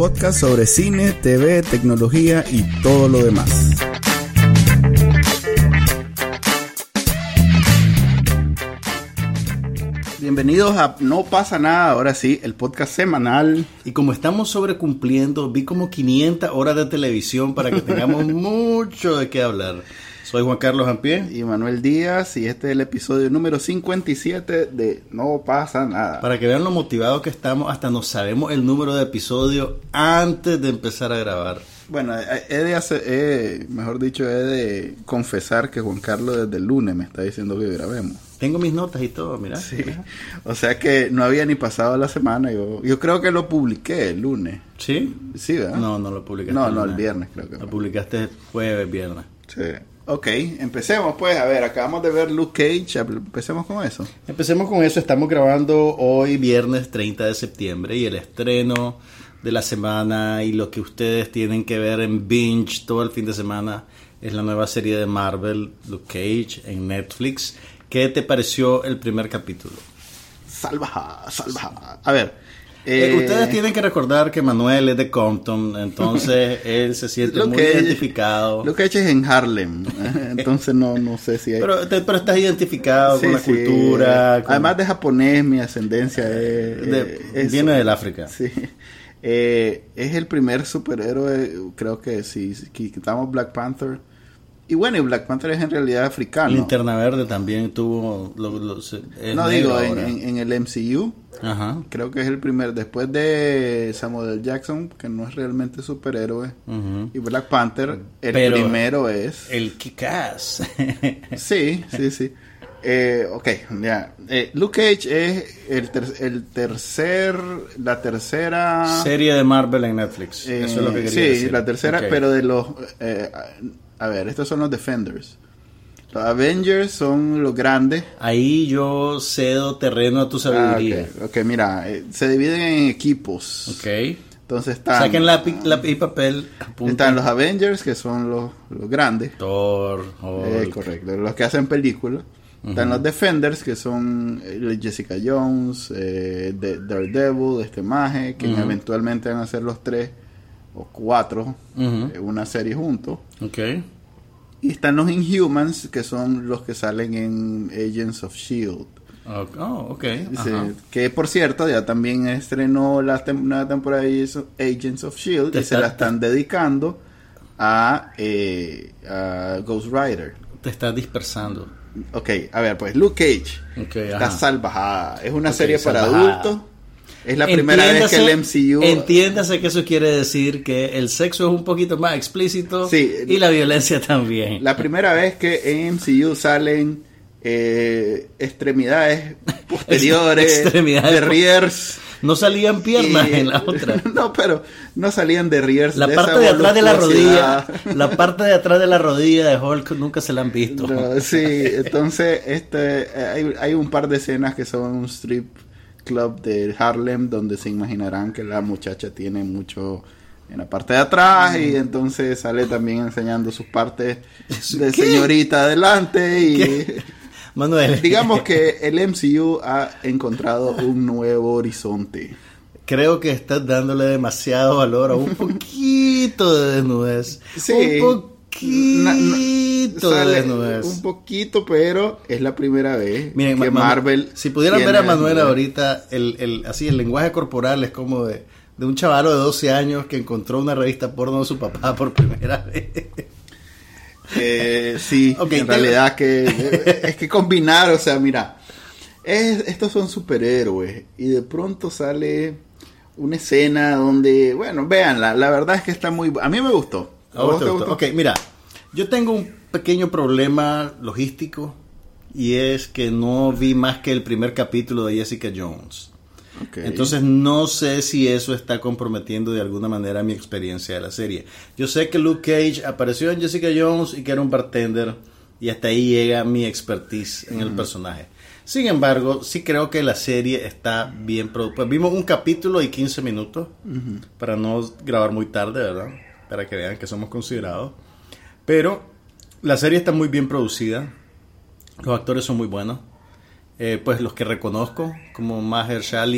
Podcast sobre cine, TV, tecnología y todo lo demás. Bienvenidos a No pasa nada, ahora sí, el podcast semanal. Y como estamos sobrecumpliendo, vi como 500 horas de televisión para que tengamos mucho de qué hablar. Soy Juan Carlos Ampie. Y Manuel Díaz, y este es el episodio número 57 de No pasa nada. Para que vean lo motivados que estamos, hasta nos sabemos el número de episodio antes de empezar a grabar. Bueno, he de hacer, he- mejor dicho, he de confesar que Juan Carlos desde el lunes me está diciendo que grabemos. Tengo mis notas y todo, mira. Sí. O sea que no había ni pasado la semana. Yo, yo creo que lo publiqué el lunes. ¿Sí? Sí, ¿verdad? No, no lo publicaste. No, no, el lunes. viernes creo que Lo fue. publicaste jueves, viernes. Sí. Ok, empecemos pues. A ver, acabamos de ver Luke Cage. Empecemos con eso. Empecemos con eso. Estamos grabando hoy, viernes 30 de septiembre, y el estreno de la semana y lo que ustedes tienen que ver en Binge todo el fin de semana es la nueva serie de Marvel, Luke Cage, en Netflix. ¿Qué te pareció el primer capítulo? Salva, salva. A ver. Eh, eh, ustedes tienen que recordar que Manuel es de Compton, entonces él se siente muy identificado. Luke Cage es en Harlem. Entonces no, no sé si hay... Pero, estás identificado Sí, con la sí. cultura. con- Además de japonés, mi ascendencia es... de- eh, es- viene del África. Sí. Eh, es el primer superhéroe, creo que si, si quitamos Black Panther. Y bueno, y Black Panther es en realidad africano. Linterna Verde también tuvo. lo- lo- no digo, en, ahora. en- en el MCU. Ajá. Creo que es el primer, después de Samuel. Jackson, que no es realmente superhéroe, y Black Panther, el Pero- primero es... El Kick-Ass. Sí, sí, sí. Eh, ok, ya. Eh, Luke Cage es el, ter- el tercer, la tercera... Serie de Marvel en Netflix. eh, Eso es lo que quería sí, decir. la tercera, pero de los... eh, a ver, estos son los Defenders. Los Avengers son los grandes. Ahí yo cedo terreno a tu Ah, sabiduría. ok, mira, eh, se dividen en equipos. ok. Entonces están... Saquen lápiz, lápiz y papel. apunten. Están los Avengers, que son los, los grandes. Thor, Eh, correcto, los que hacen películas. Están los Defenders, que son eh, Jessica Jones, eh, de- Daredevil, este maje, que eventualmente van a ser los tres o cuatro en una serie juntos. Ok. Y están los Inhumans, que son los que salen en Agents of Shield. Oh, ok. Que por cierto, ya también estrenó la tem- nueva temporada de Agents of- Agents of Shield y se está- la están dedicando a, eh, a Ghost Rider. Te estás dispersando. Ok, a ver, pues Luke Cage está ajá. salvajada. Es una serie para salvajada. adultos. Es la primera vez que el MCU. Entiéndase que eso quiere decir que el sexo es un poquito más explícito Sí. y la violencia también. La primera vez que en MCU salen eh, extremidades posteriores, Extremidades derriers. No salían piernas y- en la otra. no, pero no salían derriers. La de parte de atrás de la rodilla, la parte de atrás de la rodilla de Hulk nunca se la han visto. No, sí, entonces este, eh, hay, hay un par de escenas que son un strip club de Harlem donde se imaginarán que la muchacha tiene mucho en la parte de atrás y entonces sale también enseñando sus partes de ¿Qué? señorita adelante y Manuel, digamos que el MCU ha encontrado un nuevo horizonte. creo que estás dándole demasiado valor a un poquito de desnudez. Sí. Un Na- na- sale. Un poquito, pero es la primera vez Miren, que Ma- Ma- Marvel. Si pudieran ver a Manuel ahorita, el, el, así el lenguaje corporal es como de, de un chavalo de 12 años que encontró una revista porno de su papá por primera vez. Eh, sí, en te- realidad que eh, es que combinar, o sea, mira, es- estos son superhéroes y de pronto sale una escena donde, bueno, véanla, la verdad es que está muy, a mí me gustó. ¿A ¿A vos te te gustó? gustó? Ok, mira, yo tengo un pequeño problema logístico y es que no vi más que el primer capítulo de Jessica Jones. Ok. Entonces no sé si eso está comprometiendo de alguna manera mi experiencia de la serie. Yo sé que Luke Cage apareció en Jessica Jones y que era un bartender y hasta ahí llega mi expertise en el personaje. Sin embargo, sí creo que la serie está bien producida. Pues vimos un capítulo y 15 minutos para no grabar muy tarde, ¿verdad? Para que vean que somos considerados. Pero la serie está muy bien producida. Los actores son muy buenos. Eh, pues los que reconozco, como Mahershala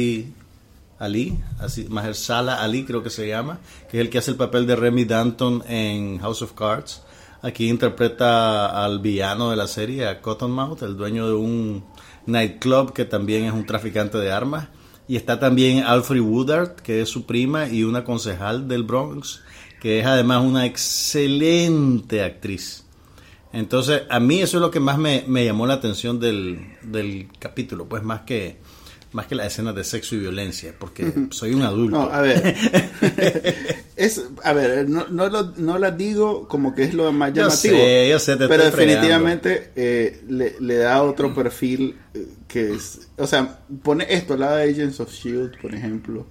Ali, así, Mahershala Ali creo que se llama, que es el que hace el papel de Remy Danton en House of Cards. Aquí interpreta al villano de la serie, a Cottonmouth, el dueño de un nightclub que también es un traficante de armas. Y está también Alfred Woodard, que es su prima y una concejal del Bronx, que es además una excelente actriz. Entonces, a mí eso es lo que más me, me llamó la atención del, del capítulo, pues más que más que las escenas de sexo y violencia, porque soy un adulto. No, a ver. es, a ver, no, no, lo, no las digo como que es lo más Yo llamativo. sé, yo sé, te pero estoy definitivamente eh, le, le da otro perfil eh, que es. O sea, pone esto al lado de Agents of Shield, por ejemplo.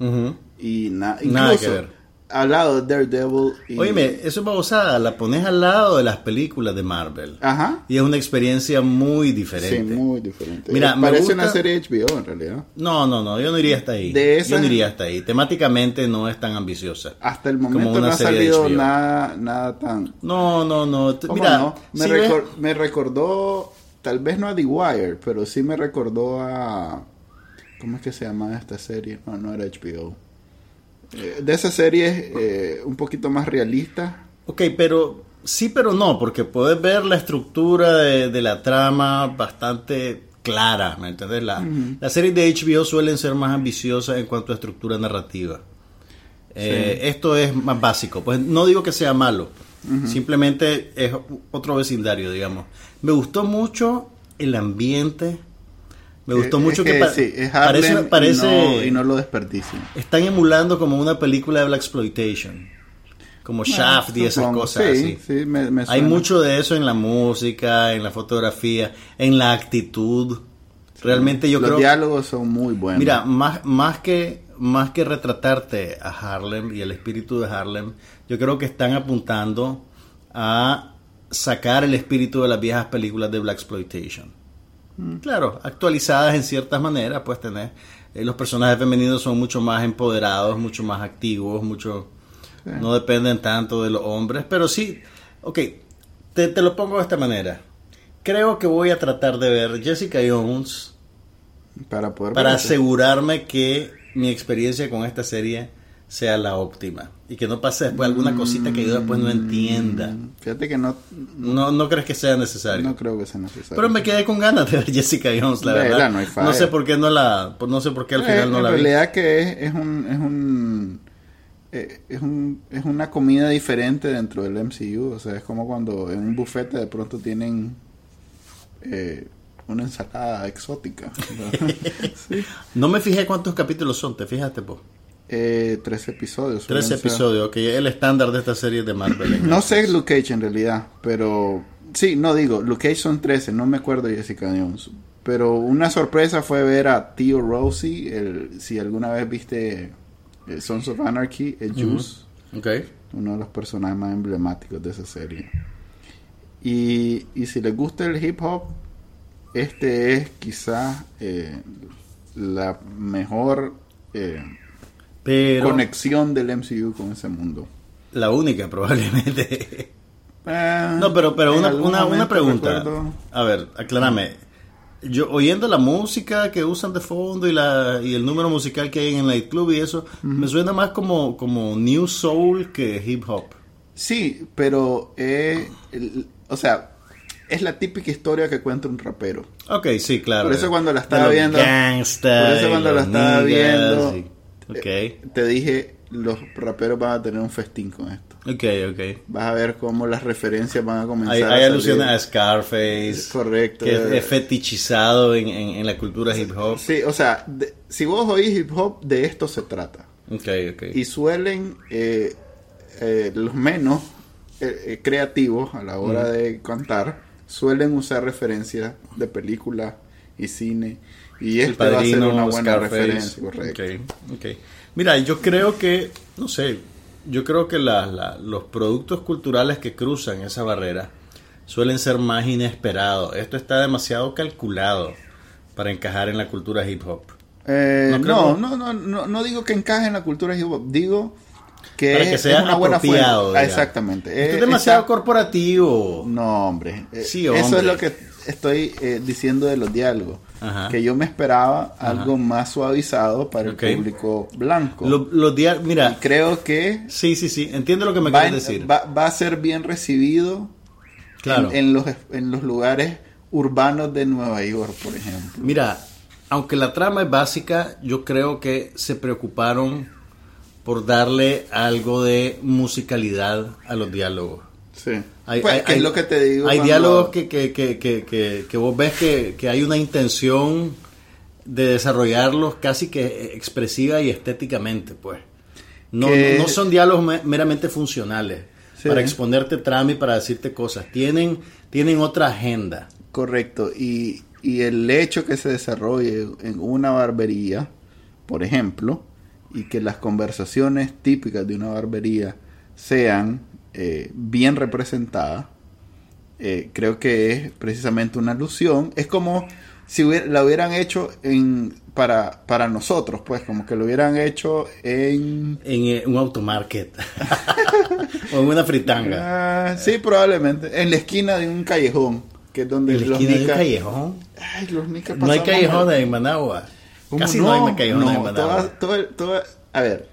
Y na- Nada que ver. Al lado de Daredevil. Y, eso es babosada, la pones al lado de las películas de Marvel. Ajá. Y es una experiencia muy Sí, diferente. muy diferente. Mira, me Parece gusta- una serie HBO en realidad. No, no, no, yo no iría hasta ahí. De Yo no iría hasta ahí. Temáticamente no es tan ambiciosa. Hasta el momento no ha salido nada, nada tan. No, no, no. T- ¿Cómo Mira, no? Me, si ves- recor- me recordó, tal vez no a The Wire, pero sí me recordó a... ¿Cómo es que se llama esta serie? No, no era HBO. Eh, de esas series eh, un poquito más realistas. Ok, pero sí, pero no, porque puedes ver la estructura de, de la trama bastante clara, ¿me entiendes? La, Las series de HBO suelen ser más ambiciosas en cuanto a estructura narrativa. Eh, Esto es más básico, pues no digo que sea malo, simplemente es otro vecindario, digamos. Me gustó mucho el ambiente, me gustó mucho es que, pa- sí, es parece, y no- y, no, lo desperdician. están emulando como una película de Black Exploitation, como Shaft y esas cosas Sí, así. sí, me, me Hay mucho de eso en la música, en la fotografía, en la actitud. Realmente yo Los creo diálogos son muy buenos. Mira, más, más, que, más que retratarte a Harlem y el espíritu de Harlem, yo creo que están apuntando a sacar el espíritu de las viejas películas de Black Exploitation. Claro, actualizadas en ciertas maneras, pues tener eh, los personajes femeninos son mucho más empoderados, mucho más activos, mucho no dependen tanto de los hombres, pero sí, ok, te, te lo pongo de esta manera. Creo que voy a tratar de ver Jessica Jones para poder para asegurarme que mi experiencia con esta serie sea la óptima y que no pase después alguna cosita que yo después no entienda. Fíjate que no, No, no crees que sea necesario. no creo que sea necesario. Pero me quedé con ganas de ver Jessica Jones, la verdad. no hay falla. No sé por qué no la, no sé por qué al Eh, final no en la vi. realidad que es, es un es un eh, es un es una comida diferente dentro del MCU o sea es como cuando en un bufete de pronto tienen eh, una ensalada exótica sí. No me fijé cuántos capítulos son, ¿te fijaste, po? Eh, tres episodios Tres episodios, ok. El estándar de esta serie de Marvel. no sé Luke Cage en realidad pero sí no digo Luke Cage son 13 no me acuerdo Jessica Jones pero una sorpresa fue ver a Theo Rossi el, si alguna vez viste eh, Sons of Anarchy el Juice Ok. uno de los personajes más emblemáticos de esa serie. Y, y si les gusta el hip hop, este es quizás eh, la mejor eh, Pero conexión del MCU con ese mundo. la única probablemente. Eh, No, pero, pero una, una, una pregunta. recuerdo- A ver, aclárame. Yo oyendo la música que usan de fondo y la y el número musical que hay en el nightclub y eso, me suena más como, como New Soul que hip hop. Sí, pero eh, el- o sea, es la típica historia que cuenta un rapero. Ok, sí, claro. Por eso cuando la estaba viendo- gangsta por eso cuando la estaba viendo, y- Ok, Eh, te dije, los raperos van a tener un festín con esto. ok, ok. Vas a ver cómo las referencias van a comenzar. Hay, a hay alusiones a Scarface. Correcto. Que es, es fetichizado en, en, en la cultura hip hop. Sí, o sea, de- si vos oís hip hop, de esto se trata. Ok, ok. Y suelen, eh, eh, los menos eh, eh, creativos a la hora de cantar, suelen usar referencias de películas y cine. Y El este va a ser Padrino, una buena Scarface. referencia, correcto. Ok, ok. Mira, yo creo que, no sé, yo creo que la- la- los productos culturales que cruzan esa barrera suelen ser más inesperados. Esto está demasiado calculado para encajar en la cultura hip hop. Eh, No no, no, no, no, digo que encaje en la cultura hip hop, digo que, Para es, que es sea una buena fuente. Ah. Exactamente. Esto Eh, es demasiado está- corporativo. No, hombre. Eh, Sí, Eso hombre. es lo que estoy eh, diciendo de los diálogos. Ajá. Que yo me esperaba Ajá. algo más suavizado para el público blanco. Lo- los dia- Y mira, creo que sí, sí, sí, entiendo lo que me quieres decir. va- va a ser bien recibido Claro. en, en los, en los lugares urbanos de Nueva York, por ejemplo. Mira, aunque la trama es básica, yo creo que se preocuparon por darle algo de musicalidad a los diálogos. Sí. Hay, Pues, hay- que es lo que te digo. Hay cuando- diálogos que, que, que, que, que, que vos ves que, que hay una intención de desarrollarlos casi que expresiva y estéticamente, pues. No, Que- no, no son diálogos me- meramente funcionales Sí. para exponerte trama y para decirte cosas. Tienen, tienen otra agenda. Correcto, y, y el hecho que se desarrolle en una barbería, por ejemplo, y que las conversaciones típicas de una barbería sean eh, bien representadas, eh, creo que es precisamente una alusión. Es como si hubiera- la hubieran hecho en, para, para nosotros, pues, como que lo hubieran hecho en... En eh, un automarket. o en una fritanga. Ah, sí, probablemente, en la esquina de un callejón, que es donde En la los esquina de un callejón. Ay, los No hay callejones en Managua. ¿Cómo Casi no, hay callejones No, en Managua. toda- todo el- todo- a ver,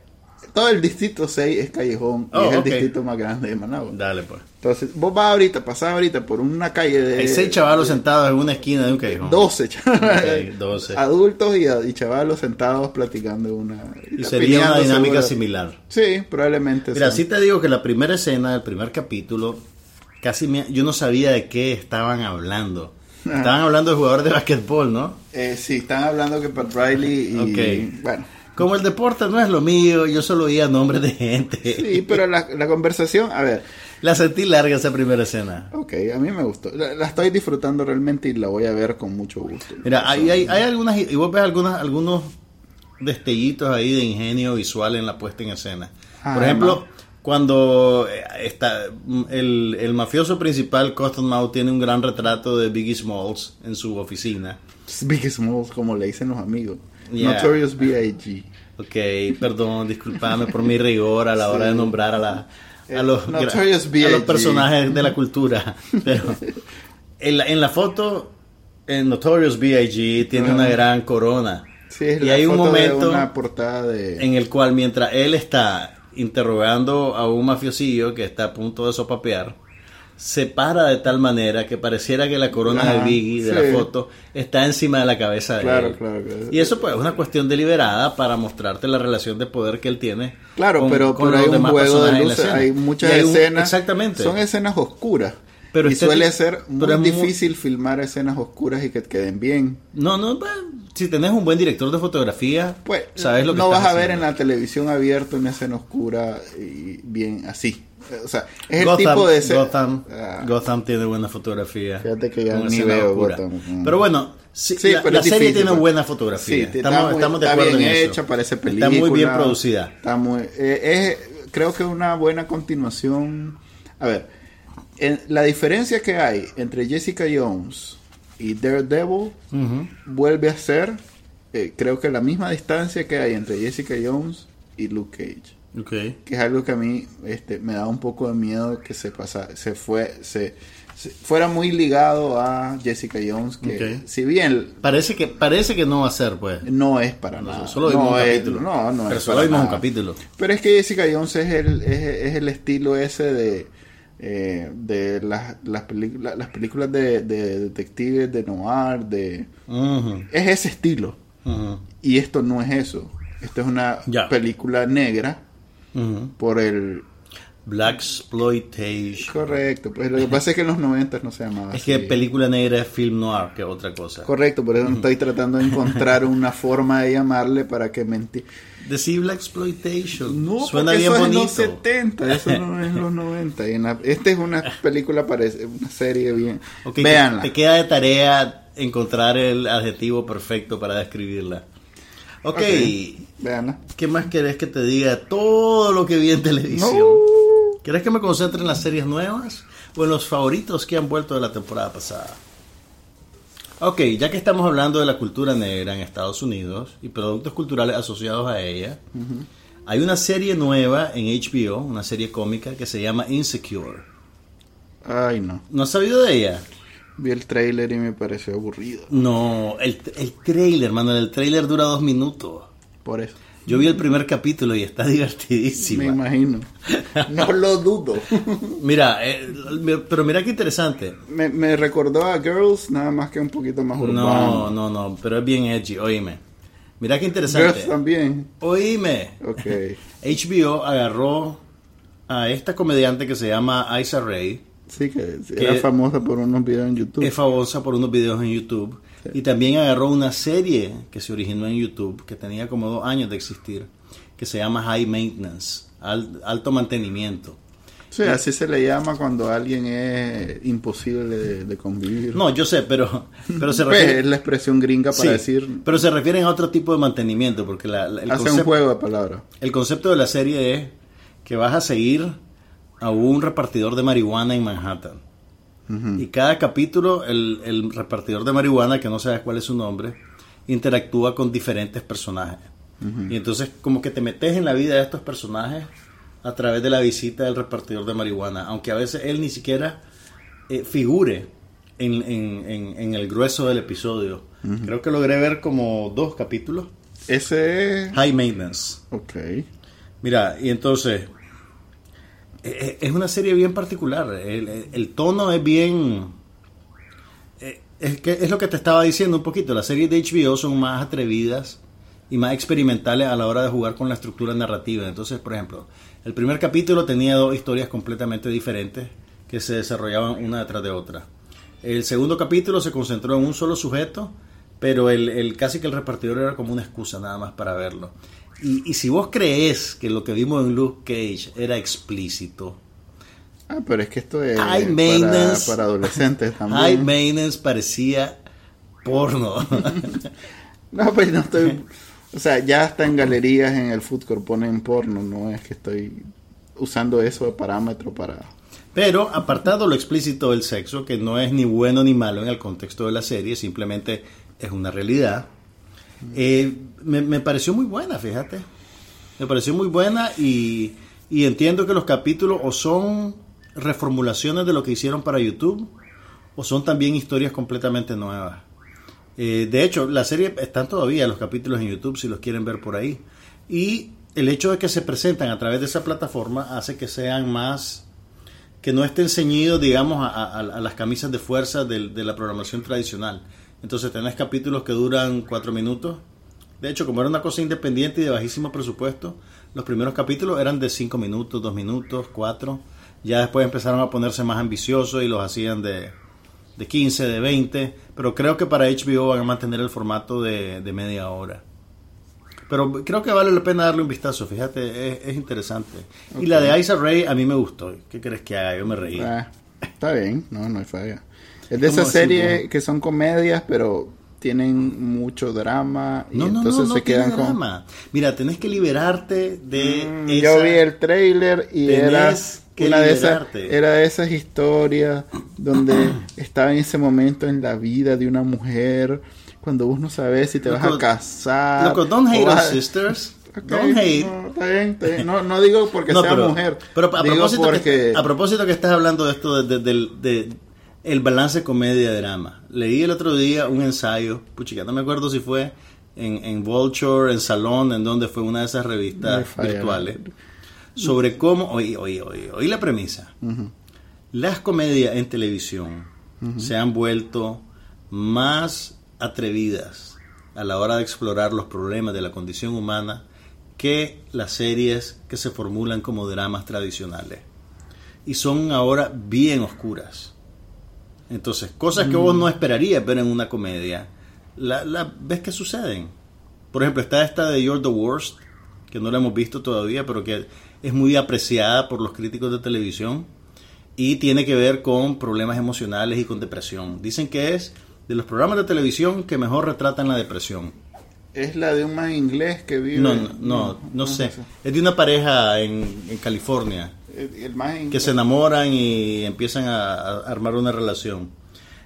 todo el distrito 6 es callejón Oh, y es el distrito más grande de Managua. Dale, pues. Entonces, vos vas ahorita, pasás ahorita por una calle de... Hay seis chavalos sentados en una esquina de un callejón. 12 chavales. Ok, 12. Adultos y, y chavalos sentados platicando una... Y sería una dinámica similar. Sí, probablemente. Mira, sí te digo que la primera escena del primer capítulo, casi me- yo no sabía de qué estaban hablando. Ajá. Estaban hablando de jugadores de basquetbol, ¿no? Eh, sí, están hablando que Pat Riley y... Ok. Bueno, Como el deporte no es lo mío, yo solo oía nombres de gente. sí, pero la, la conversación, a ver, La sentí larga esa primera escena. ok, a mí me gustó. La, la estoy disfrutando realmente y la voy a ver con mucho gusto. Mira, hay, hay, hay algunas, y vos ves algunas, algunos destellitos ahí de ingenio visual en la puesta en escena. Ah, Por ejemplo, no. cuando eh, está mm, el, el mafioso principal, Cottonmouth, tiene un gran retrato de Biggie Smalls en su oficina. Big Smalls, como le dicen los amigos. Yeah. Notorious B.I.G. Ok, perdón, discúlpame por mi rigor a la hora de nombrar a, la, a, los, Eh, Notorious a B.I.G.. los personajes de la cultura. Pero en la, en la foto, en Notorious B.I.G. tiene una Ajá. gran corona. Sí, es y la hay un de momento una portada de... en el cual mientras él está interrogando a un mafiosillo que está a punto de sopapear, se para de tal manera que pareciera que la corona Ajá, de Biggie de sí. la foto está encima de la cabeza de Claro, él. claro, claro. Y eso pues es una cuestión deliberada para mostrarte la relación de poder que él tiene. Claro, con- pero, con pero los hay un juego de luces, hay muchas Y hay un- escenas. exactamente. Son escenas oscuras. Pero y suele ser muy difícil filmar escenas oscuras y que queden bien. No, no, pues, si tenés un buen director de fotografía, Pues sabes lo que no vas a ver en la televisión abierta una escena oscura y bien así. O sea, es el Gotham, tipo de escena. Gotham, Ah, Gotham tiene buena fotografía. Fíjate que ya ni veo oscura. Gotham. Mm. Pero bueno, sí, Sí, la, pero la es serie difícil, tiene pues. buena fotografía. Sí, estamos, muy- estamos de está acuerdo bien en hecha, parece película. Está muy bien producida. Está muy, eh, es, creo que una buena continuación. A ver, en- la diferencia que hay entre Jessica Jones y Daredevil Ujú. vuelve a ser, eh, creo que la misma distancia que hay entre Jessica Jones y Luke Cage. Ok. que es algo que a mí este, me da un poco de miedo que se pasa, se fue, se, se- fuera muy ligado a Jessica Jones, que si bien Parece que parece que no va a ser, pues. no es para nada, solo vimos no un es- capítulo. no, no Pero es solo para vimos un capítulo. Pero es que Jessica Jones es el, es, es el estilo ese de eh, de las, las, películas las películas de, de detectives de noir, de es ese estilo y esto no es eso. Esto es una película negra por el Black Exploitation. Correcto, pues lo que pasa es que en los 90 no se llamaba Es así. que película negra es film noir, que es otra cosa. Correcto, por eso estoy tratando de encontrar una forma de llamarle para que menti The Civil Exploitation. No, Suena bien eso bonito. es en los 70, eso no es en los 90. Y en la- esta es una película, parece, una serie bien. Ok, te- Véanla. Te, queda de tarea encontrar el adjetivo perfecto para describirla. Ok, Ok, Véanla. ¿qué más querés que te diga? Todo lo que vi en televisión. No. ¿Querés que me concentre en las series nuevas o en los favoritos que han vuelto de la temporada pasada? Ok, ya que estamos hablando de la cultura negra en Estados Unidos y productos culturales asociados a ella, hay una serie nueva en HBO, una serie cómica que se llama Insecure. Ay, no. ¿No has sabido de ella? Vi el tráiler y me pareció aburrido. No, el, el trailer, Manuel, el trailer dura dos minutos. Por eso. Yo vi el primer capítulo y está Me divertidísima. imagino. No lo dudo. Mira, eh, pero mira qué interesante. Me, me recordó a Girls, nada más que un poquito más No, urbano. no, no, pero es bien edgy, oíme. Mira qué Girls interesante. también. Oíme. Ok. HBO agarró a esta comediante que se llama Isa Rae, Sí, que Que- era famosa por unos videos en YouTube. es famosa por unos videos en YouTube, y también agarró una serie que se originó en YouTube, que tenía como dos años de existir, que se llama High Maintenance, al- alto mantenimiento. Sí, así se le llama cuando alguien es imposible de, de convivir. No, yo sé, pero, pero se Pues, refiere... es la expresión gringa para Sí, decir. pero se refieren a otro tipo de mantenimiento, porque la- la- el, hace un concepto, juego de palabras. el concepto de la serie es que vas a seguir a un repartidor de marihuana en Manhattan. Y cada capítulo, el, el repartidor de marihuana, que no sabes cuál es su nombre, interactúa con diferentes personajes. Y entonces como que te metes en la vida de estos personajes a través de la visita del repartidor de marihuana, aunque a veces él ni siquiera eh, figure en, en- en- en el grueso del episodio. Creo que logré ver como dos capítulos. Ese es. High Maintenance. Ok. Mira, y entonces es una serie bien particular. El, tono es bien. eh, Es, lo que te estaba diciendo un poquito. Las series de HBO son más atrevidas y más experimentales a la hora de jugar con la estructura narrativa. Entonces, por ejemplo, el primer capítulo tenía dos historias completamente diferentes que se desarrollaban una detrás de otra. El segundo capítulo se concentró en un solo sujeto, pero el- casi que el repartidor era como una excusa nada más para verlo. Y, y si vos crees que lo que vimos en Luke Cage era explícito, Ah, pero es que esto es High para, maintenance. para adolescentes también. High Maintenance parecía porno. No, pues no estoy. O sea, ya hasta en galerías en el food court ponen porno, no es que estoy usando eso de parámetro para. Pero apartado lo explícito del sexo, que no es ni bueno ni malo en el contexto de la serie, simplemente es una realidad, eh, me, pareció muy buena, fíjate. Me pareció muy buena y, entiendo que los capítulos o son reformulaciones de lo que hicieron para YouTube o son también historias completamente nuevas. Eh, de hecho, la serie están todavía los capítulos en YouTube si los quieren ver por ahí. Y el hecho de que se presentan a través de esa plataforma hace que sean más que no estén ceñidos, digamos, a, las camisas de fuerza de, la programación tradicional. Entonces tenés capítulos que duran cuatro minutos. De hecho, como era una cosa independiente y de bajísimo presupuesto, los primeros capítulos eran de cinco minutos, dos minutos, cuatro. Ya después empezaron a ponerse más ambiciosos y los hacían de, de 15, de 20. Pero creo que para HBO van a mantener el formato de, de media hora. Pero creo que vale la pena darle un vistazo, fíjate, es, es interesante. Y la de Isa Ray a mí me gustó. ¿Qué crees que haga? Yo me reí. Ah, está bien, no, no hay falla. Es de ¿Cómo esas series que son comedias, pero tienen mucho drama y No, no, entonces no, no se quedan con. drama. Mira, tenés que liberarte de Mm, esa- Yo vi el trailer y Tenés era una de esas era de esas historias donde estaba en ese momento en la vida de una mujer cuando vos no sabes si te vas Loco, a casar. Loco, don't hate vas- us, sisters. Ok, Don't hate. No, está bien, está bien. No, no digo porque No, sea pero, mujer. pero a, propósito porque que, a propósito que estás hablando de esto de, de- de- el balance comedia-drama. Leí el otro día un ensayo, puchica, no me acuerdo si fue en, en Vulture, en Salón, en donde fue una de esas revistas falla. virtuales, sobre cómo, oí, oí, oí, oí la premisa. Las comedias en televisión se han vuelto más atrevidas a la hora de explorar los problemas de la condición humana que las series que se formulan como dramas tradicionales. Y son ahora bien oscuras. Entonces, cosas que vos no esperarías ver en una comedia, la, la ves que suceden. Por ejemplo, está esta de You're the Worst, que no la hemos visto todavía, pero que es muy apreciada por los críticos de televisión y tiene que ver con problemas emocionales y con depresión. Dicen que es de los programas de televisión que mejor retratan la depresión. Es la de un man inglés que vive. No, no, no, no sé. Es de una pareja en, en California El, man que se enamoran y empiezan a, a armar una relación.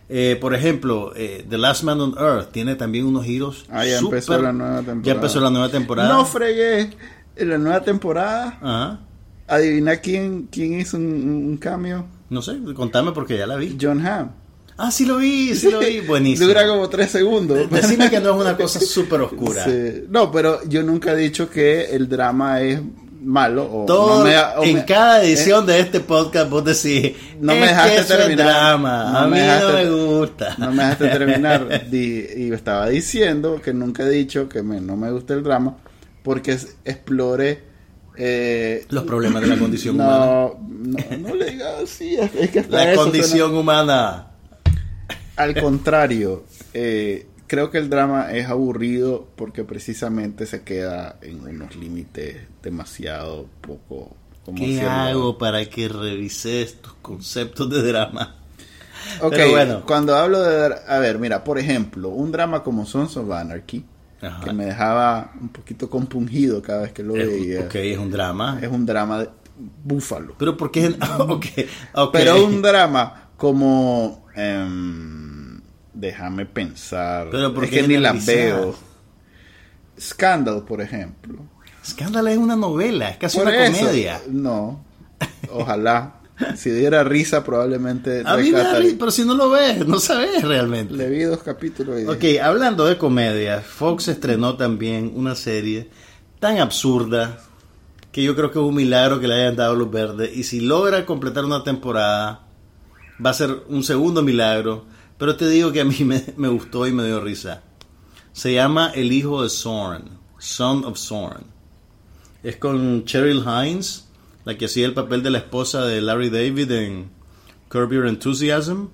Eh, por ejemplo, eh, The Last Man on Earth tiene también unos giros. Ah, ya súper- empezó la nueva temporada. Ya empezó la nueva temporada. No fregué. En la nueva temporada, Ajá. adivina quién, quién hizo un, un cambio. No sé, contame porque ya la vi. John Hamm. Ah, sí lo vi, sí lo vi. Buenísimo. Dura como tres segundos. Decime que no es una cosa súper oscura. Sí. No, pero yo nunca he dicho que el drama es malo. O Todo, no me ha- o en me- cada edición de este podcast vos decís, No me "Es que dejaste es terminar. drama, No a me mí dejaste- no me gusta. No me dejaste terminar. Di- y estaba diciendo que nunca he dicho que me- no me gusta el drama porque explore. eh, Los problemas de la condición humana. no, no, le digas así. Es, que La eso condición humana. Al contrario, eh, creo que el drama es aburrido porque precisamente se queda en unos límites demasiado poco. como ¿Qué hago para que revises tus conceptos de drama? Ok, Pero bueno. cuando hablo de... A ver, mira, por ejemplo, un drama como Sons of Anarchy, Ajá. que me dejaba un poquito compungido cada vez que lo veía. Ok, es un drama. Es un drama de búfalo. Pero ¿por qué? ok, ok. Pero un drama como... em, déjame pensar. Pero ¿por es qué que ni la analizar? veo. Scandal, por ejemplo. Scandal es una novela, es casi Por una eso, comedia. No. Ojalá. si diera risa, probablemente... A mí me da risa, pero si no lo ves, no sabes realmente. Le vi dos capítulos y Ok, hablando de comedia, Fox estrenó también una serie tan absurda que yo creo que es un milagro que le hayan dado luz verde. Y si logra completar una temporada, va a ser un segundo milagro. Pero te digo que a mí me, me gustó y me dio risa. Se llama El hijo de Zorn, Son of Zorn. Es con Cheryl Hines, la que hacía el papel de la esposa de Larry David en Curb Your Enthusiasm.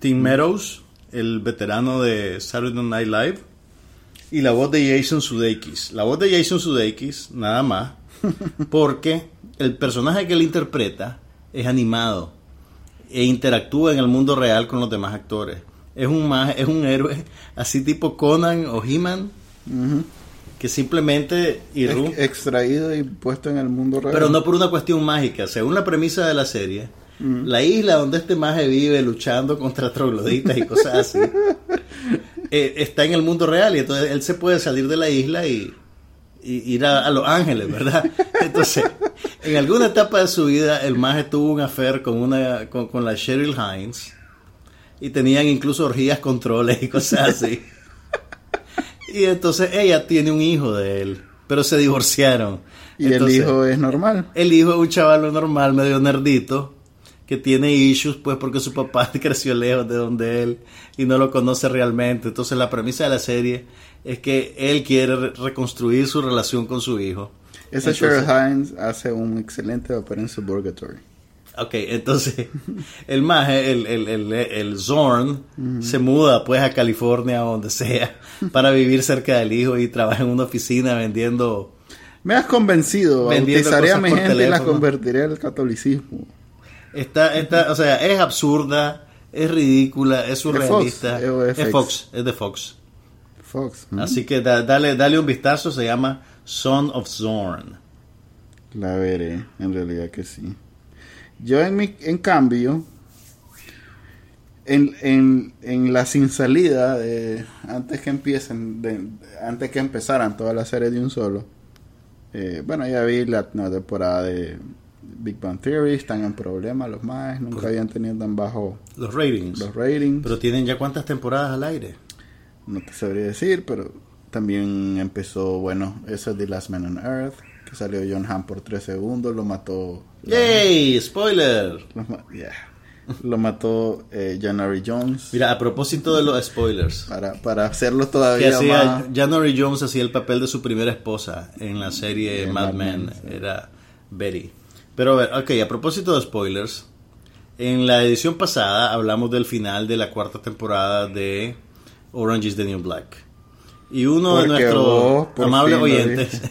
Tim Meadows, el veterano de Saturday Night Live. Y la voz de Jason Sudeikis. La voz de Jason Sudeikis, nada más. Porque el personaje que él interpreta es animado e interactúa en el mundo real con los demás actores. Es un, es un héroe así tipo Conan o He-Man que simplemente irrumpe. Ex- extraído y puesto en el mundo real. Pero no por una cuestión mágica. Según la premisa de la serie, la isla donde este maje vive luchando contra trogloditas y cosas así, eh, está en el mundo real y entonces él se puede salir de la isla y, y ir a, a Los Ángeles, ¿verdad? Entonces, en alguna etapa de su vida, el maje tuvo un affair con, una, con, con la Cheryl Hines y tenían incluso orgías con troles y cosas así. Y entonces ella tiene un hijo de él, pero se divorciaron. Y Entonces, el hijo es normal. el hijo es un chaval normal, medio nerdito, que tiene issues, pues porque su papá creció lejos de donde él y no lo conoce realmente. Entonces la premisa de la serie es que él quiere re- reconstruir su relación con su hijo. Entonces- Cheryl Hines hace un excelente papel en Suburgatory. Ok, entonces el maje, el, el, el, el Zorn, se muda pues a California o donde sea para vivir cerca del hijo y trabaja en una oficina vendiendo... Me has convencido. Vendiendo Bautizaría a mi gente y la convertiría al catolicismo. Está, está, o sea, es absurda, es ridícula, es surrealista. Fox, es? Fox, es de Fox. Fox. Así que da- dale, dale un vistazo, se llama Son of Zorn. La veré, en realidad que sí. Yo en mi, en cambio, en, en, en la sin salida, de, antes que empiecen, de- antes que empezaran toda la serie de un solo, eh, bueno, ya vi la nueva temporada de Big Bang Theory, están en problemas los más, nunca habían tenido tan bajo Los ratings. los ratings. Pero tienen ya cuántas temporadas al aire. No te sabría decir, pero también empezó, bueno, eso es The Last Man on Earth, que salió John Hamm por tres segundos, lo mató. la- ¡Yay! ¡Spoiler! Lo, yeah. Lo mató eh, January Jones Mira, a propósito de los spoilers. para, para hacerlo Que todavía hacía, más. January Jones hacía el papel de su primera esposa en la serie De Mad Mad Men. Men, sí. Era Betty. Pero a ver, ok, a propósito de spoilers. En la edición pasada hablamos del final de la cuarta temporada de Orange is the New Black. Y uno de nuestros vos, amables oyentes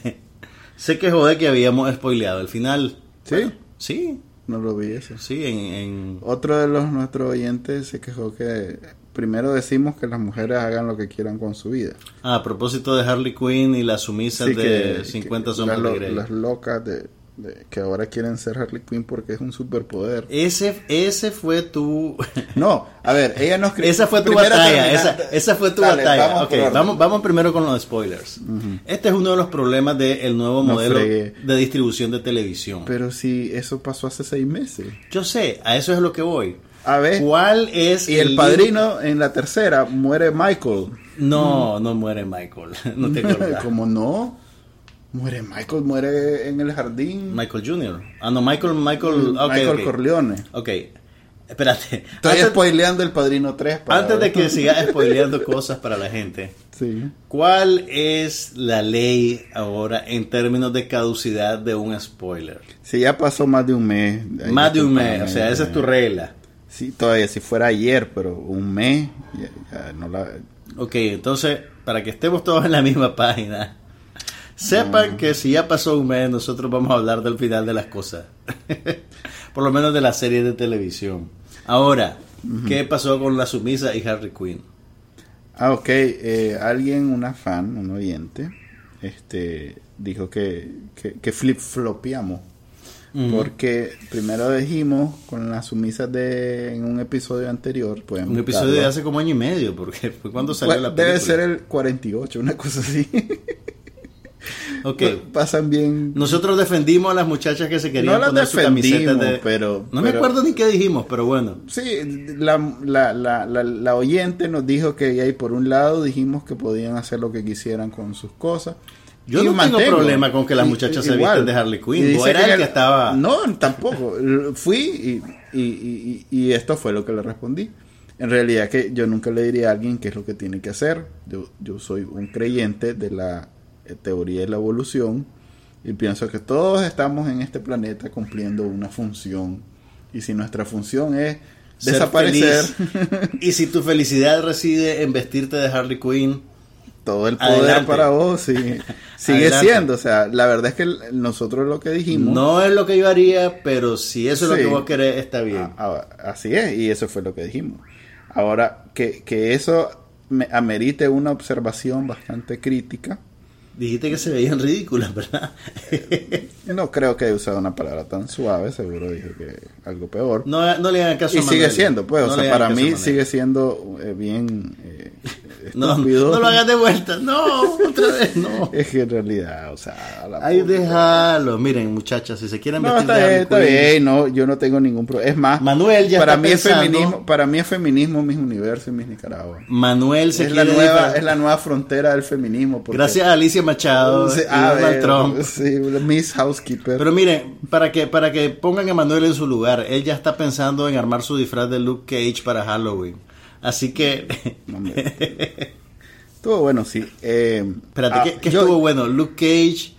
Se quejó de que habíamos spoileado el final. ¿Sí? Bueno, sí, No lo vi eso. sí, en... en- Otro de los nuestros oyentes se quejó que primero decimos que las mujeres hagan lo que quieran con su vida. Ah, a propósito de Harley Quinn y las sumisas Sí, de que- 50 que sombras de Grey. las locas de, de- que ahora quieren ser Harley Quinn porque es un superpoder. Ese, ese fue tu... No, a ver, ella nos cri- Esa fue tu batalla, esa, esa fue tu Dale, batalla. vamos Ok, por orden. vamos, vamos primero con los spoilers. Este es uno de los problemas del nuevo No modelo de distribución de televisión. Pero si eso pasó hace seis meses. Yo sé, a eso es lo que voy. A ver, ¿Cuál es y el padrino en la tercera muere Michael. No, no muere Michael. No te acordás. Como no, muere Michael, muere en el jardín. Michael Jr. Ah, no, Michael, Michael, ok, Michael ok. Corleone. Ok, espérate. Estoy Antes, spoileando el padrino 3. para- antes de que sigas spoileando cosas para la gente, Sí. ¿cuál es la ley ahora en términos de caducidad de un spoiler? Si ya pasó más de un mes. Más de un mes, o sea, esa es tu regla. Sí, todavía si fuera ayer, pero un mes, ya, ya no la... Ok, entonces, para que estemos todos en la misma página, sepan que si ya pasó un mes, nosotros vamos a hablar del final de las cosas. Por lo menos de la serie de televisión. Ahora, ¿qué pasó con la sumisa y Harry Quinn? Ah, ok. eh, alguien, una fan, un oyente, este, dijo que, que, que flip-flopeamos. Porque primero dijimos con las sumisas de en un episodio anterior, pueden Un episodio buscarlo. de hace como año y medio, porque fue cuando salió Pues, la película. Debe ser el 48, una cosa así. Ok. Pasan bien. Nosotros defendimos a las muchachas que se querían No poner su camiseta de... pero- No me acuerdo ni qué dijimos, pero bueno. Sí, la, la, la, la, la oyente nos dijo que ahí por un lado dijimos que podían hacer lo que quisieran con sus cosas. Yo Y no tengo mantengo. problema con que las muchachas se visten de Harley Quinn. Vos dice eras el que estaba- No, tampoco. Fui y, y, y, y esto fue lo que le respondí. En realidad que yo nunca le diría a alguien qué es lo que tiene que hacer. Yo, yo soy un creyente de la teoría de la evolución y pienso que todos estamos en este planeta cumpliendo una función. Y si nuestra función es Ser desaparecer, feliz. y si tu felicidad reside en vestirte de Harley Quinn, todo el poder Adelante. para vos sigue siendo. O sea, la verdad es que nosotros lo que dijimos... no es lo que yo haría, pero si eso es lo Sí. que vos querés, está bien. Ah, ah, así es, y eso fue lo que dijimos. Ahora, que, que eso me amerite una observación bastante crítica, Dijiste que se veían ridículas, ¿verdad? no creo que haya usado una palabra tan suave, seguro dije que algo peor. no, no le hagan caso y a sigue Manuel. siendo, pues, o No sea, para mí sigue siendo eh, bien eh, estúpido. no lo hagas de vuelta. No, otra vez no. Es que en realidad, o sea, la Ahí déjalo. Miren, muchachas, si se quieren No, vestir está de bien, está no, yo no tengo ningún problema. Es más, Manuel ya para está mí pensando- es feminismo, para mí es feminismo mis universos y mis Nicaragua. Manuel se Es la, quiere nueva, disfra- es la nueva frontera del feminismo. porque- Gracias a Alicia Machado Sí, y a Donald ver, Trump. sí, Miss Housekeeper. Pero miren, para que, para que pongan a Manuel en su lugar, él ya está pensando en armar su disfraz de Luke Cage para Halloween. Así que. Estuvo bueno, sí. Eh, espérate, ah, ¿qué, qué yo- estuvo bueno? ¿Luke Cage,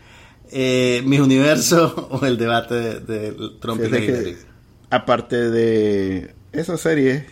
eh, Mis Universo o el debate de, de Trump y fíjate que, Hillary? aparte de esa serie,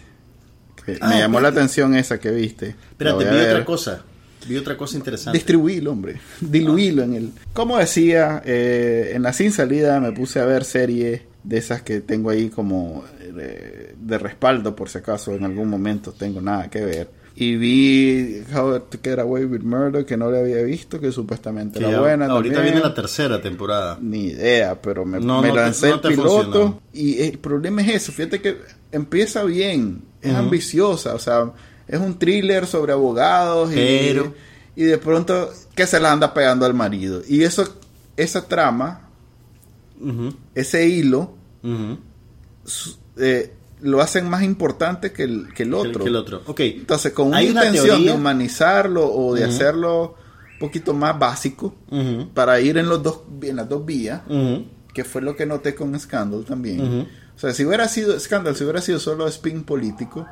que Ah, me llamó la atención esa que viste. Espérate, vi otra cosa. Vi otra cosa interesante. Distribuirlo, hombre. Diluirlo en el. Como decía, eh, en la sin salida me puse a ver series de esas que tengo ahí como eh, de, respaldo, por si acaso en algún momento tengo nada que ver. Y vi How to Get Away with Murder, que no le había visto, que supuestamente Que era ya- buena. ahorita también. viene la tercera temporada. Ni idea, pero me, No, me no te- lancé no el piloto funcionó. y el problema es eso, fíjate que empieza bien, es ambiciosa, o sea, es un thriller sobre abogados y, Pero- y de pronto que se la anda pegando al marido. Y eso esa trama, ese hilo eh, lo hacen más importante que el, que el otro. que el otro. Ok. Entonces, con una una intención teoría- de humanizarlo o de hacerlo un poquito más básico para ir en los dos en las dos vías, que fue lo que noté con Scandal también. O sea, si hubiera sido Scandal, si hubiera sido solo spin político,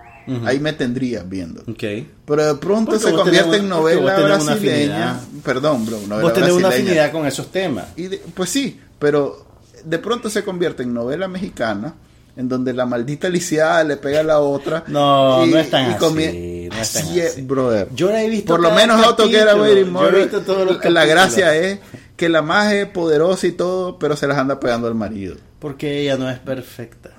ahí me tendría viendo. Ok. Pero de pronto Porque se convierte tenés en una- novela una brasileña. Perdón, bro, novela Vos tenés una brasileña. afinidad con esos temas. Y de- pues sí, pero de pronto se convierte en novela mexicana en donde la maldita lisiada le pega a la otra. No, no es tan así, no es tan Así brother. Yo la he visto Por lo menos he Murder, visto todos los La gracia es que la maje es poderosa y todo, pero se las anda pegando al marido. Porque ella no es perfecta.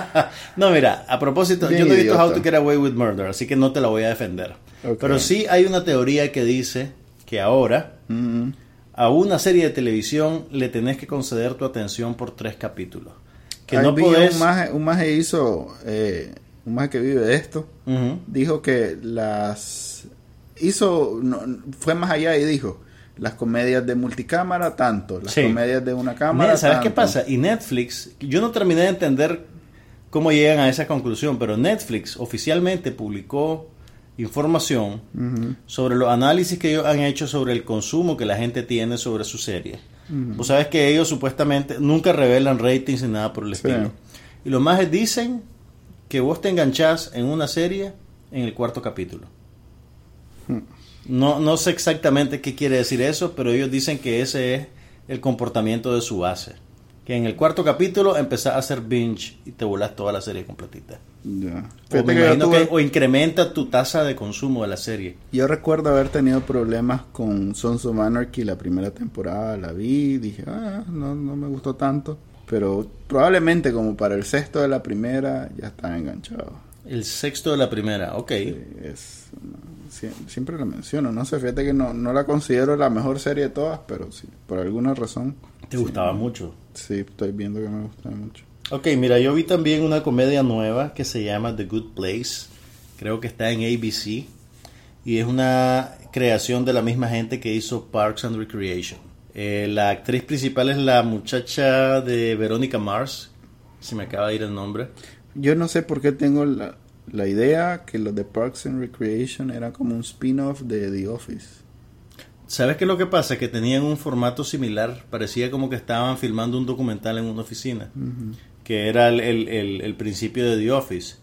no, mira, a propósito, Bien yo no he visto idiota. How to Get Away with Murder, así que no te la voy a defender. Ok. Pero sí hay una teoría que dice que ahora Mm, a una serie de televisión le tenés que conceder tu atención por tres capítulos. Que ahí no podés... Un maje, un maje hizo, eh, un maje que vive de esto, dijo que las hizo, no, fue más allá y dijo, las comedias de multicámara tanto, las Sí. comedias de una cámara ¿Sabes qué pasa? Y Netflix, yo no terminé de entender cómo llegan a esa conclusión, pero Netflix oficialmente publicó información sobre los análisis que ellos han hecho sobre el consumo que la gente tiene sobre su serie. Vos sabes que ellos supuestamente nunca revelan ratings ni nada por el Sí. estilo. Y los más dicen que vos te enganchás en una serie en el cuarto capítulo. No, no sé exactamente qué quiere decir eso, pero ellos dicen que ese es el comportamiento de su base. Que en el cuarto capítulo empezás a hacer binge y te volas toda la serie completita. Ya. O, Fíjate me que yo, imagino tuve- que- o incrementa tu tasa de consumo de la serie. yo recuerdo haber tenido problemas con Sons of Anarchy la primera temporada, la vi, dije, ah, no, no me gustó tanto, pero probablemente como para el sexto de la primera ya estaba enganchado. El sexto de la primera, ok. Es, sie- siempre la menciono, no sé, fíjate que no, no la considero la mejor serie de todas, pero sí, por alguna razón, Te gustaba mucho. sí, estoy viendo que me gusta mucho. Ok, mira, yo vi también una comedia nueva que se llama The Good Place. Creo que está en ABC. Y es una creación de la misma gente que hizo Parks and Recreation. Eh, la actriz principal es la muchacha de Verónica Mars. Se me acaba de ir el nombre. Yo no sé por qué tengo la, la idea que los de Parks and Recreation era como un spin-off de The Office. ¿Sabes qué es lo que pasa? Que tenían un formato similar. Parecía como que estaban filmando un documental en una oficina. Que era el, el- el- el principio de The Office.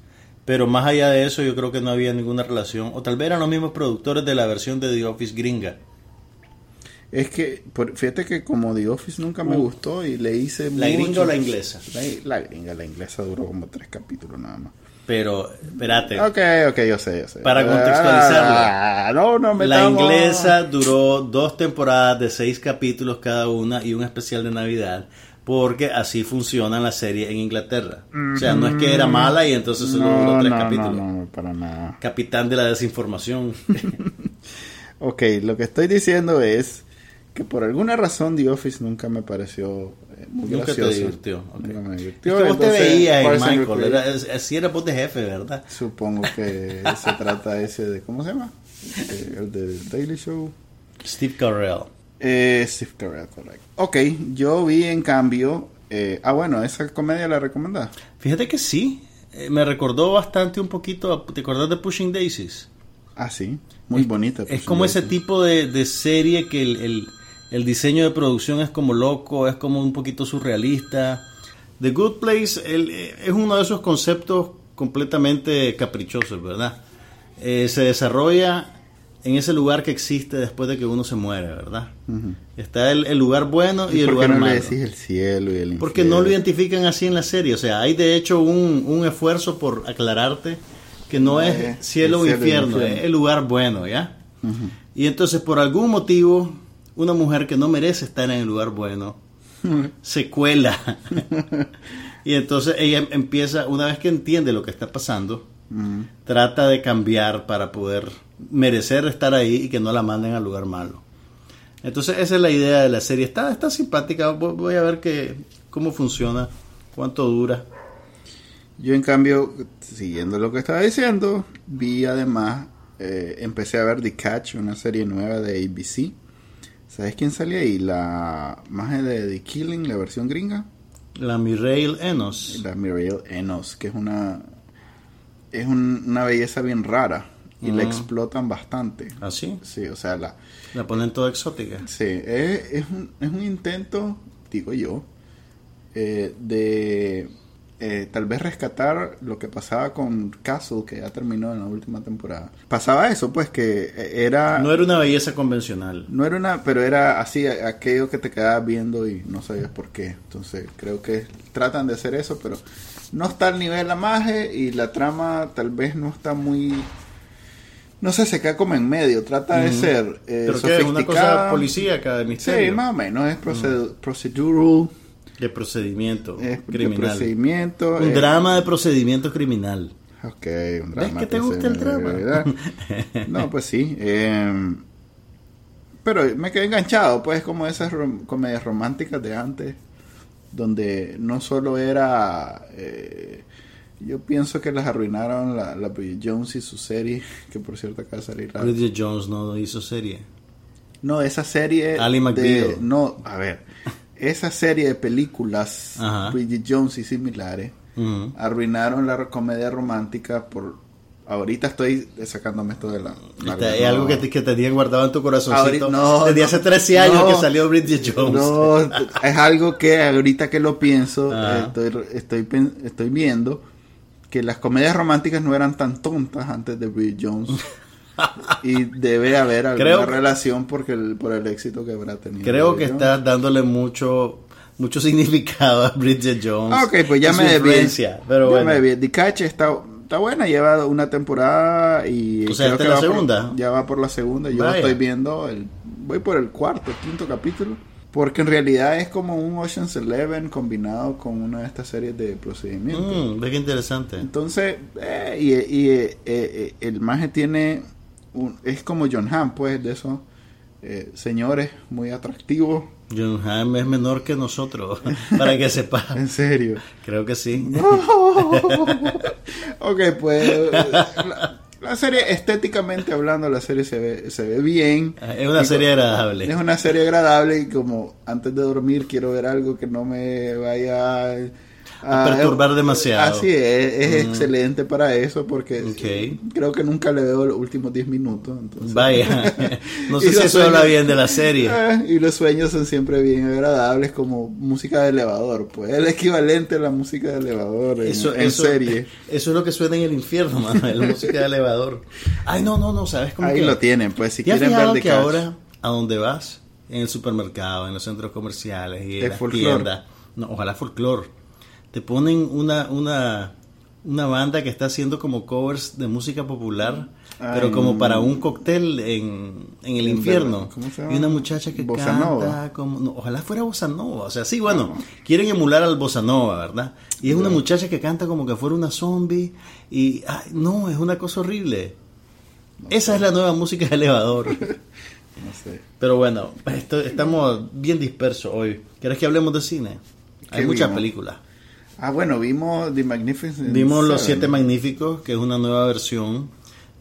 Pero más allá de eso, yo creo que no había ninguna relación. O tal vez eran los mismos productores de la versión de The Office gringa. Es que, fíjate que como The Office nunca me Uh. gustó y le hice ¿La mucho- gringa o la inglesa? La, la gringa, la inglesa duró como tres capítulos nada más. Pero, espérate. Ok, ok, yo sé, yo sé. Para contextualizarla. Ah, no, no me La inglesa duró dos temporadas de seis capítulos cada una y un especial de Navidad. Porque así funciona la serie en Inglaterra. O sea, no es que era mala y entonces solo duró No, tres no, capítulos. no, no, para nada. Capitán de la desinformación. Ok, lo que estoy diciendo es que por alguna razón The Office nunca me pareció eh, muy Nunca te gracioso. divirtió, ok. Nunca me Es divirtió. que vos te veías en Michael. Era, es- así era vos de jefe, ¿verdad? Supongo que se trata ese de, ¿cómo se llama? Eh, el de Daily Show. Steve Carell. Eh, Steve Carell, correcto. Ok, yo vi en cambio, eh, ah bueno, esa comedia la recomendás. Fíjate que sí. eh, me recordó bastante un poquito. a- ¿Te acordás de Pushing Daisies? Ah, sí, muy bonita. Es como ese tipo de, de serie que el, el- el diseño de producción es como loco, es como un poquito surrealista. The Good Place el- eh, es uno de esos conceptos completamente caprichosos, ¿verdad? Se desarrolla en ese lugar que existe después de que uno se muere, ¿verdad? Está el, el lugar bueno y, ¿Y el lugar no malo. le decís el cielo y el Porque no lo identifican así en la serie. O sea, hay de hecho un, un esfuerzo por aclararte que no Eh, es cielo o el cielo y infierno, infierno. es el lugar bueno, ¿ya? Y entonces, por algún motivo, una mujer que no merece estar en el lugar bueno se cuela. y entonces ella empieza, una vez que entiende lo que está pasando, Ujú. trata de cambiar para poder merecer estar ahí y que no la manden al lugar malo. Entonces esa es la idea de la serie. Está, está simpática. Voy a ver que, cómo funciona, cuánto dura. Yo en cambio, siguiendo lo que estaba diciendo, vi además, eh, empecé a ver The Catch, una serie nueva de ABC. ¿Sabes quién sale ahí? La magia de The Killing, la versión gringa. La Mireille Enos. La Muriel Enos, que es una es un- una belleza bien rara y la Ah. explotan bastante. ¿Así? Sí, o sea, la La ponen toda exótica. sí, es, es un, es un intento, digo yo, eh, de eh, tal vez rescatar lo que pasaba con Castle, que ya terminó en la última temporada. Pasaba eso, pues, que eh, era... No era una belleza convencional. No era una, pero era así, aquello que te quedabas viendo y no sabías por qué. Entonces creo que tratan de hacer eso, pero no está al nivel la magia y la trama tal vez no está muy no sé, se queda como en medio, trata de ser eh, Pero que es una cosa policíaca de Sí, misterio. más o menos, es proced- procedural, De procedimiento es de criminal. procedimiento. Un drama de procedimiento criminal. Ok, un drama. que te de gusta el drama? No, pues sí. eh, pero me quedé enganchado, pues, como esas rom- comedias románticas de antes, donde no solo era. eh, yo pienso que las arruinaron la, la Bridget Jones y su serie, que por cierto acaba de salir. Bridget Jones no hizo serie. No, esa serie. De- McBeal. No, a ver. Esa serie de películas, Ajá. Bridget Jones y similares, arruinaron la comedia romántica por ahorita estoy sacándome esto de la, la- es algo que, te, que tenías guardado en tu corazoncito Ahorita- no, desde no, hace 13 años no, que salió Bridget Jones. no es algo que ahorita que lo pienso estoy, estoy estoy viendo que las comedias románticas no eran tan tontas antes de Bridget Jones y debe haber alguna Creo relación porque el, por el éxito que habrá tenido Creo que estás dándole mucho mucho significado a Bridget Jones. Ah, ok, pues ya me influencia, Pero Ya bueno. me. The Catch está, está buena, lleva una temporada y O sea, creo que la va por- segunda. ya va por la segunda. Yo Vaya. estoy viendo, el, voy por el cuarto, quinto capítulo. Porque en realidad es como un Ocean's Eleven combinado con una de estas series de procedimientos. Mm, ve qué interesante. Entonces, eh, y, y, eh, eh, el maje tiene, un, es como John Hamm, pues, de esos eh, señores muy atractivos. John Hamm es menor que nosotros, para que sepa. En serio. Creo que sí. ok, pues la, la serie estéticamente hablando, la serie se ve, se ve bien. Es una serie agradable. Es una serie agradable y como antes de dormir quiero ver algo que no me vaya a, A perturbar demasiado. Así es, es Mm. excelente para eso porque creo que nunca le veo los últimos 10 minutos. Entonces, Vaya. No sé si eso habla bien de la serie. Ah, y los sueños son siempre bien agradables como música de elevador, pues el equivalente a la música de elevador en, Eso, en eso, serie. eso es lo que suena en el infierno, Manuel, la música de elevador. Ay, no, no, no, ¿sabes cómo Ahí que? lo tienen, pues si ¿Te has quieren ver de que Catch. ahora a donde vas, en el supermercado, en los centros comerciales y en las tiendas, no, ojalá folclore, te ponen una, una, una banda que está haciendo como covers de música popular, pero como para un cóctel en, en el infierno. ¿cómo se llama? Y una muchacha que Bossa canta Nova. como, no, ojalá fuera bossa nova, o sea, sí, bueno, quieren emular al bossa nova, ¿verdad? Y es una muchacha que canta como que fuera una zombie y, ay, no, es una cosa horrible. Esa es la nueva música de elevador. No sé. Pero bueno, esto- estamos bien dispersos hoy. ¿Quieres que hablemos de cine? Hay ¿Qué muchas películas. Ah, bueno, vimos The Magnificent Vimos Los Seven. Siete Magníficos, que es una nueva versión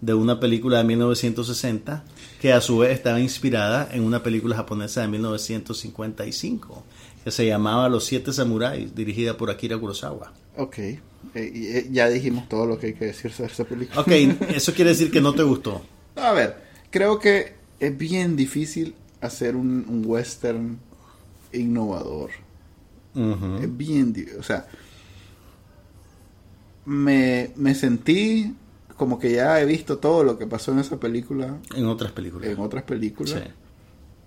de una película de 1960, que a su vez estaba inspirada en una película japonesa de 1955, que se llamaba Los Siete Samuráis, dirigida por Akira Kurosawa. Ok, eh, eh, ya dijimos todo lo que hay que decir sobre esa película. Ok, eso quiere decir que no te gustó. A ver, creo que es bien difícil hacer un, un western innovador. Es bien, o sea, me, me sentí como que ya he visto todo lo que pasó en esa película, En otras películas. en otras películas, Sí.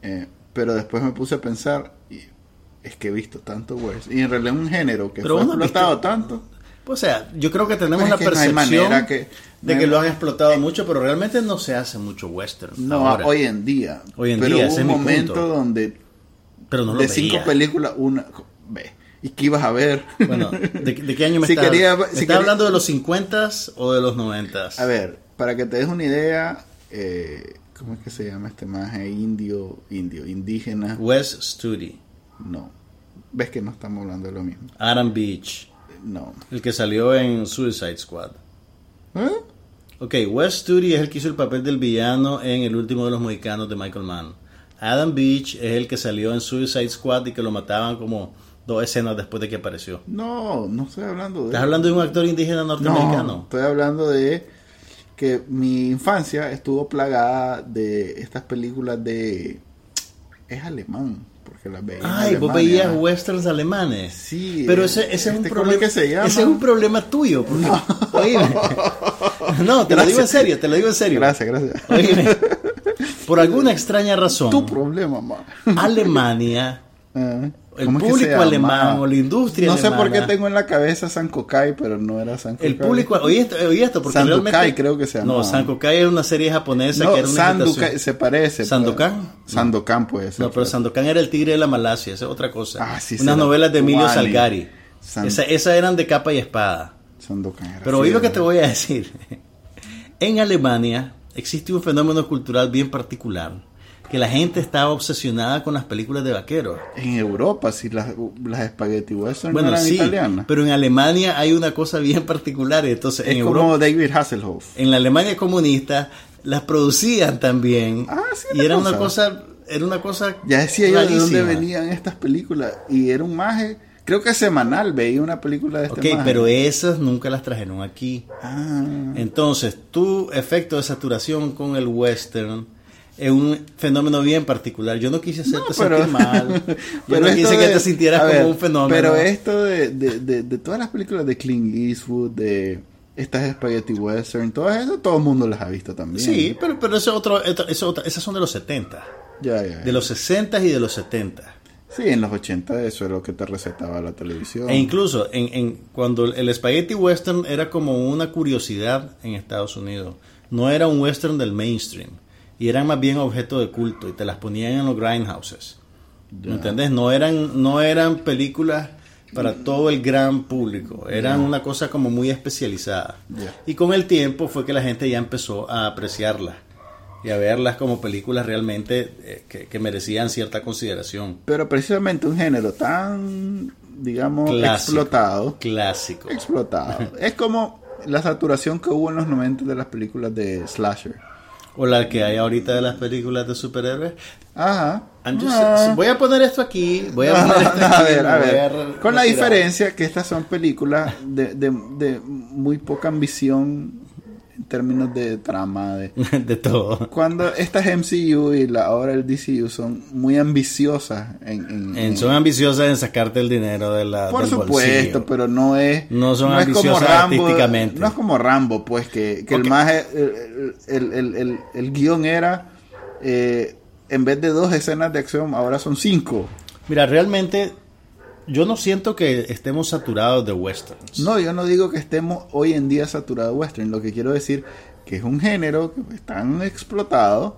eh, pero después me puse a pensar, y es que he visto tanto western, y en realidad un género que Pero fue explotado tanto. Pues, o sea, yo creo que tenemos Pues es la que percepción que- de no que lo han explotado mucho, pero realmente no se hace mucho western. No, ahora. hoy en día. Hoy en pero día, hubo ese un momento punto. donde pero no lo de cinco películas, una... Ve, ¿y qué ibas a ver? Bueno, ¿de, de qué año me Si estás quería- ¿Me si estás quería- hablando de los 50s o de los 90s? A ver, para que te des una idea, eh, ¿cómo es que se llama este maje? Indio, indio, indígena. West Studi, No. ¿Ves que no estamos hablando de lo mismo? Adam Beach, No. el que salió en Suicide Squad. ¿Eh? Ok, West Studi es el que hizo el papel del villano en El último de los mohicanos de Michael Mann. Adam Beach es el que salió en Suicide Squad y que lo mataban como dos escenas después de que apareció. No, no estoy hablando de... ¿Estás hablando de un actor indígena No, norteamericano? estoy hablando de que mi infancia estuvo plagada de estas películas de... Es alemán, porque las veía Ay, vos veías westerns alemanes. Sí, Pero ese, ese es un este, ¿cómo problema. es que se llama? Ese es un problema tuyo. Porque, oíme. no, te lo digo en serio, te lo digo en serio. Gracias, gracias. Oíme. Por alguna extraña razón, Tu problema, man. Alemania, Ah, el ¿Cómo es que se público alemán o la industria No sé por qué tengo en la cabeza San Kokai, pero no era San Kokai. El público, oye esto, oye esto porque Sandokai realmente... creo que se No, llamaba. Sankokai es una serie japonesa No, que era una imitación. se parece. pues. ¿Sandokan? Sandokan puede ser. No, pero Sandokan era el tigre de la Malasia, esa es otra cosa. Ah, sí, Unas novelas de Emilio Wally. Salgari. Esa- esas eran de capa y espada. Sandokan era Pero oí lo que te voy a decir. En Alemania existe un fenómeno cultural bien particular, que la gente estaba obsesionada con las películas de vaqueros. En Europa, si las, las spaghetti western Bueno, no eran sí, italianas. pero en Alemania hay una cosa bien particular. Entonces, es en como Europa, David Hasselhoff. en la Alemania comunista, las producían también. Ah, sí, y era una cosa. era una cosa. Ya decía yo de dónde venían estas películas. Y era un maje, creo que semanal veía una película de este Ok, maje. pero esas nunca las trajeron aquí. Ah, Entonces, tu efecto de saturación con el western es un fenómeno bien particular. Yo no quise hacerte No, pero- sentir mal. Yo pero no quise que de- te sintieras como ver, un fenómeno. Pero esto de, de, de, todas las películas de Clint Eastwood, de estas spaghetti western, todas esas, todo el mundo las ha visto también. Sí, pero, pero eso otro, eso otra- esas son de los 70. Ya, ya, ya. De los 60 y de los 70. Sí, en los 80 eso era lo que te recetaba la televisión. E incluso en, en- cuando el spaghetti western era como una curiosidad en Estados Unidos. No era un western del mainstream. Y eran más bien objeto de culto. Y te las ponían en los grindhouses. ¿Me entendés? No eran, no eran películas para todo el gran público. Eran una cosa como muy especializada. Y con el tiempo fue que la gente ya empezó a apreciarlas. Y a verlas como películas realmente eh, que, que merecían cierta consideración. Pero precisamente un género tan, digamos, Clásico. explotado. Clásico. Explotado. es como la saturación que hubo en los 90 de las películas de slasher. O la que hay ahorita de las películas de superhéroes. Ajá. Just- Ah. voy a poner esto aquí. Voy a No, poner esto aquí. a ver, a ver. Con la diferencia que estas son películas de, de, de muy poca ambición en términos de trama. De, de todo. cuando estas MCU y la, ahora el DCU son muy ambiciosas en... en- En- en- son ambiciosas en sacarte el dinero de la por del supuesto, bolsillo. pero no es... No son es como ambiciosas Rambo, artísticamente. No es como Rambo, pues, que, que el, maje- el, el, el, el, el guion era... eh, en vez de dos escenas de acción, ahora son cinco. Mira, realmente yo no siento que estemos saturados de westerns. No, yo no digo que estemos hoy en día saturados de western. Lo que quiero decir que es un género que es tan explotado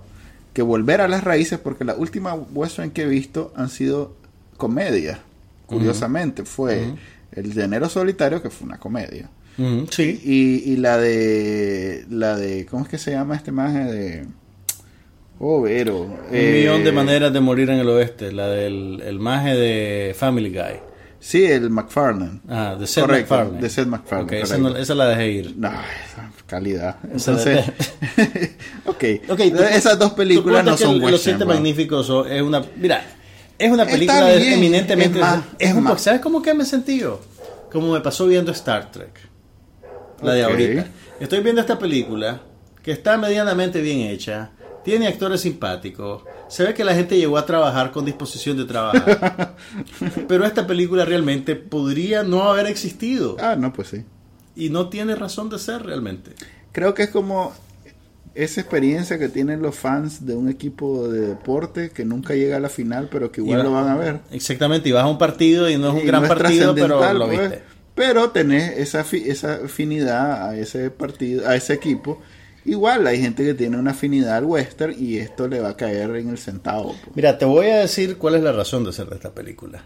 que volver a las raíces, porque las últimas western que he visto han sido comedias. Curiosamente, fue el de Enero Solitario, que fue una comedia. Ujú, sí. Y, y la de. La de. ¿Cómo es que se llama este maje? De. Oh, Vero. Un eh, millón de maneras de morir en el oeste. La del el maje de Family Guy. Sí, el McFarlane. Ah, de Seth Correcto, MacFarlane. de Seth MacFarlane, Ok, esa, no- esa la dejé ir. No, esa calidad. Entonces, ok. Ok, tú- Esas dos películas no son Los. Siete bro. Magníficos es una... Mira, es una película de- eminentemente... es más, es un- más. ¿Sabes cómo que me sentí yo? Como me pasó viendo Star Trek. La de ahorita. Estoy viendo esta película que está medianamente bien hecha. Tiene actores simpáticos. Se ve que la gente llegó a trabajar con disposición de trabajar. Pero esta película realmente podría no haber existido. Ah, no, pues sí. Y no tiene razón de ser realmente. Creo que es como esa experiencia que tienen los fans de un equipo de deporte que nunca llega a la final, pero que igual va- lo van a ver. Exactamente, y vas a un partido y no es un Y gran no partido, pero lo pues, viste. Pero tenés esa, esa afinidad a ese partido, a ese equipo. Igual hay gente que tiene una afinidad al western y esto le va a caer en el centavo. pues. Mira, te voy a decir cuál es la razón de ser de esta película.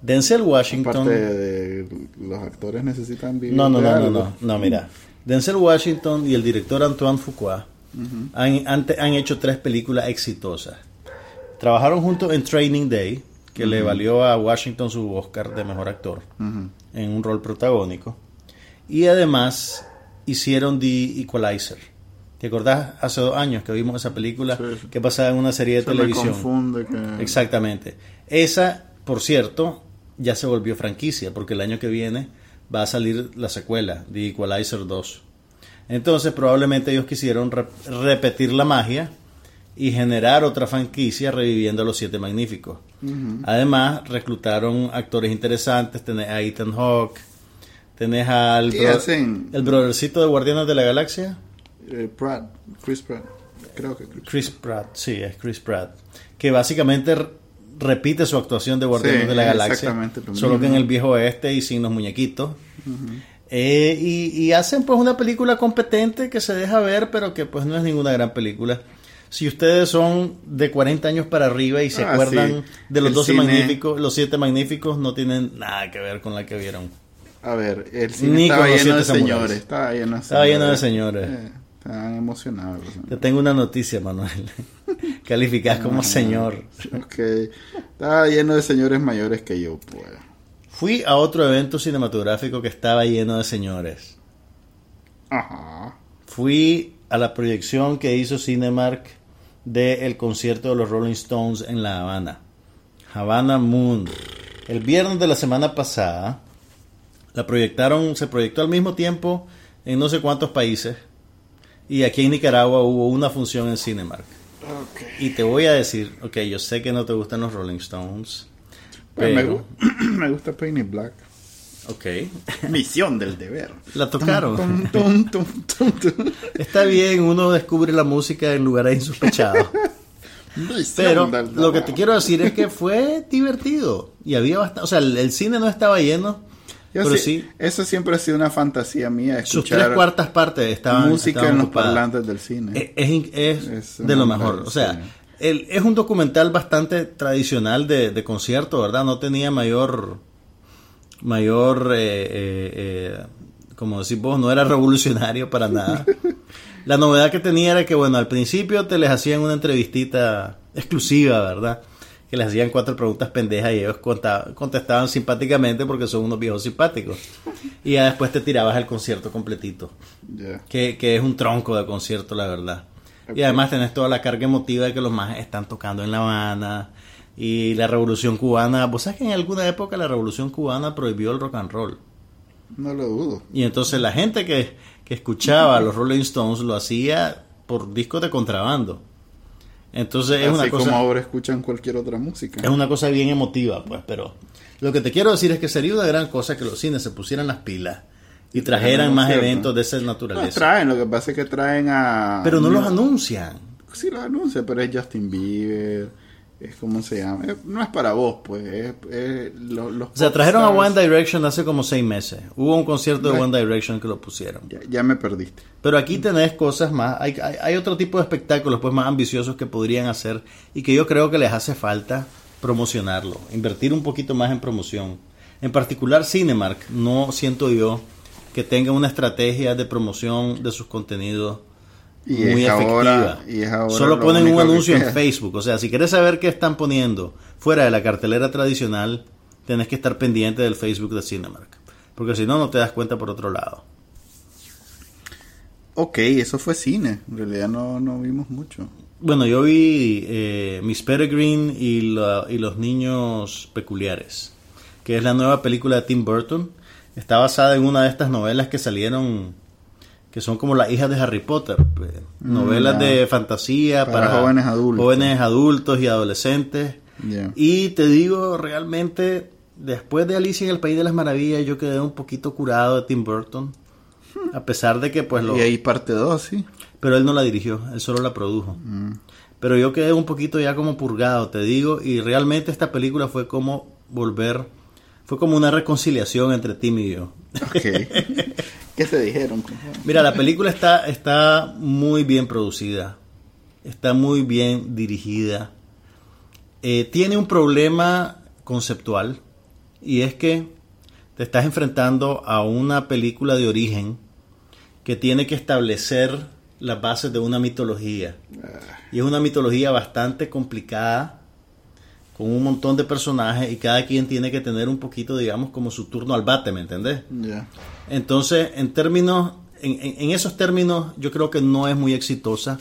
Denzel Washington. Aparte de los actores necesitan vivir. No, no, no, no, no, no, mira. Denzel Washington y el director Antoine Fuqua han, han hecho tres películas exitosas. Trabajaron juntos en Training Day, que le valió a Washington su Oscar de mejor actor Ujú. En un rol protagónico. Y además hicieron The Equalizer. ¿Te acordás hace dos años que vimos esa película Sí, que pasaba en una serie de Se me televisión? confunde que... Exactamente. Esa, por cierto, ya se volvió franquicia, porque el año que viene va a salir la secuela, The Equalizer 2. Entonces, probablemente ellos quisieron re- repetir la magia y generar otra franquicia reviviendo a los Siete Magníficos. Además, reclutaron actores interesantes, tenés a Ethan Hawke, tenés al bro- hacen- el brothercito de Guardianes de la Galaxia. Eh, Pratt, Chris Pratt. Creo que Chris. Chris Pratt, sí, es Chris Pratt. Que básicamente repite su actuación de Guardianes Sí, de la Galaxia, solo que en el viejo oeste y sin los muñequitos. Eh, y, y hacen pues una película competente que se deja ver, pero que pues no es ninguna gran película. Si ustedes son de 40 años para arriba y se Ah, acuerdan sí. de los El 12 cine- magníficos, los 7 magníficos no tienen nada que ver con la que vieron. A ver, el cine Ni estaba con los lleno de señores. Estaba lleno de Estaba lleno de señores. Eh, estaban emocionados. Te tengo una noticia, Manuel. Calificás Ah. como señor. Ok. Estaba lleno de señores mayores que yo, pues. Fui a otro evento cinematográfico que estaba lleno de señores. Ajá. Fui a la proyección que hizo Cinemark del concierto de los Rolling Stones en La Habana. Havana Moon. El viernes de la semana pasada la proyectaron, se proyectó al mismo tiempo en no sé cuántos países. Y aquí en Nicaragua hubo una función en Cinemark. Ok. Y te voy a decir, ok, yo sé que no te gustan los Rolling Stones. Pues me, Pero, gu- me gusta Painted Black. Ok, Misión del deber. la tocaron. Tum, tum, tum, tum, tum. Está bien, uno descubre la música en lugares insospechados. Pero lo que te quiero decir es que fue divertido. Y había bastante. O sea, el, el cine no estaba lleno. Yo pero sí- sí, Eso siempre ha sido una fantasía mía. sus Escuchar tres cuartas partes estaban. música estaban en los ocupadas. parlantes del cine. Es, es in- es Es de lo mejor. O sea, el- es un documental bastante tradicional de, de concierto, ¿verdad? No tenía mayor. Mayor. eh, eh, eh, como decís vos, no era revolucionario para nada. La novedad que tenía era que, bueno, al principio te les hacían una entrevistita exclusiva, ¿verdad? Que les hacían cuatro preguntas pendejas y ellos contestaban simpáticamente porque son unos viejos simpáticos. Y ya después te tirabas el concierto completito que, que es un tronco de concierto, la verdad. Y además tenés toda la carga emotiva de que los más están tocando en La Habana y la revolución cubana. Vos sabés que en alguna época la revolución cubana prohibió el rock and roll. No lo dudo. Y entonces la gente que, que escuchaba los Rolling Stones lo hacía por discos de contrabando. Entonces es Así una como cosa ahora escuchan cualquier otra música. es una cosa bien emotiva, pues, pero lo que te quiero decir es que sería una gran cosa que los cines se pusieran las pilas y trajeran más Cierto. eventos de esa Los naturaleza. traen, lo que pasa es que traen a... Pero no los anuncian. Sí los anuncian, pero es Justin Bieber, es como se llama. No es para vos, pues. Es, es lo- los O sea, trajeron a. One Direction hace como seis meses. Hubo un concierto de. One Direction que lo pusieron. Ya, ya me perdiste. Pero aquí tenés cosas más, hay, hay, hay otro tipo de espectáculos pues más ambiciosos que podrían hacer y que yo creo que les hace falta promocionarlo, invertir un poquito más en promoción. En particular Cinemark, no siento yo que tenga una estrategia de promoción de sus contenidos Y muy efectiva. ahora- y es ahora Solo lo ponen un anuncio en. Facebook. O sea, si quieres saber qué están poniendo fuera de la cartelera tradicional, tenés que estar pendiente del Facebook de Cinemark. Porque si no, no te das cuenta por otro lado. Ok, eso fue cine. En realidad no, no vimos mucho. Bueno, yo vi eh, Miss Peregrine y, la- y los niños peculiares, que es la nueva película de Tim Burton. Está basada en una de estas novelas que salieron, que son como las hijas de Harry Potter. eh, novelas ya. de fantasía Para para, jóvenes adultos. jóvenes adultos y adolescentes. Y te digo, realmente, después de Alicia en el País de las Maravillas, yo quedé un poquito curado de Tim Burton. A pesar de que, pues, lo, Y ahí parte 2, sí. pero él no la dirigió, él solo la produjo. Mm. Pero yo quedé un poquito ya como purgado, te digo, y realmente esta película fue como volver, fue como una reconciliación entre Tim y yo. ¿Qué te dijeron? Mira, la película está, está muy bien producida, está muy bien dirigida. Eh, tiene un problema conceptual y es que te estás enfrentando a una película de origen que tiene que establecer las bases de una mitología. Y es una mitología bastante complicada, con un montón de personajes y cada quien tiene que tener un poquito, digamos, como su turno al bate, ¿me entendés? Ya. Entonces, en términos, en, esos términos, yo creo que no es muy exitosa,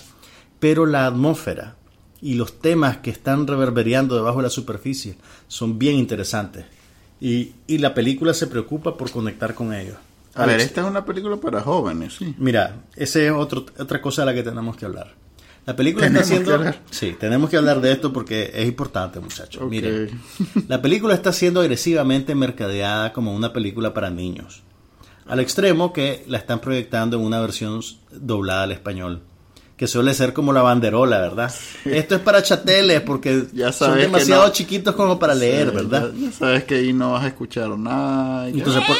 pero la atmósfera y los temas que están reverberando debajo de la superficie son bien interesantes. Y, y la película se preocupa por conectar con ellos. A ver, esta es una película para jóvenes, sí. Mira, esa es otro, otra cosa de la que tenemos que hablar. La película está siendo... Sí, tenemos que hablar de esto porque es importante, muchachos. Ok. Miren, la película está siendo agresivamente mercadeada como una película para niños. Al extremo que la están proyectando en una versión doblada al español. que suele ser como la banderola, ¿verdad? Esto es para chateles porque Ya son sabes que demasiado no. chiquitos como para leer, Sí, ¿verdad? Ya, ya sabes que ahí no vas a escuchar nada. Entonces, por-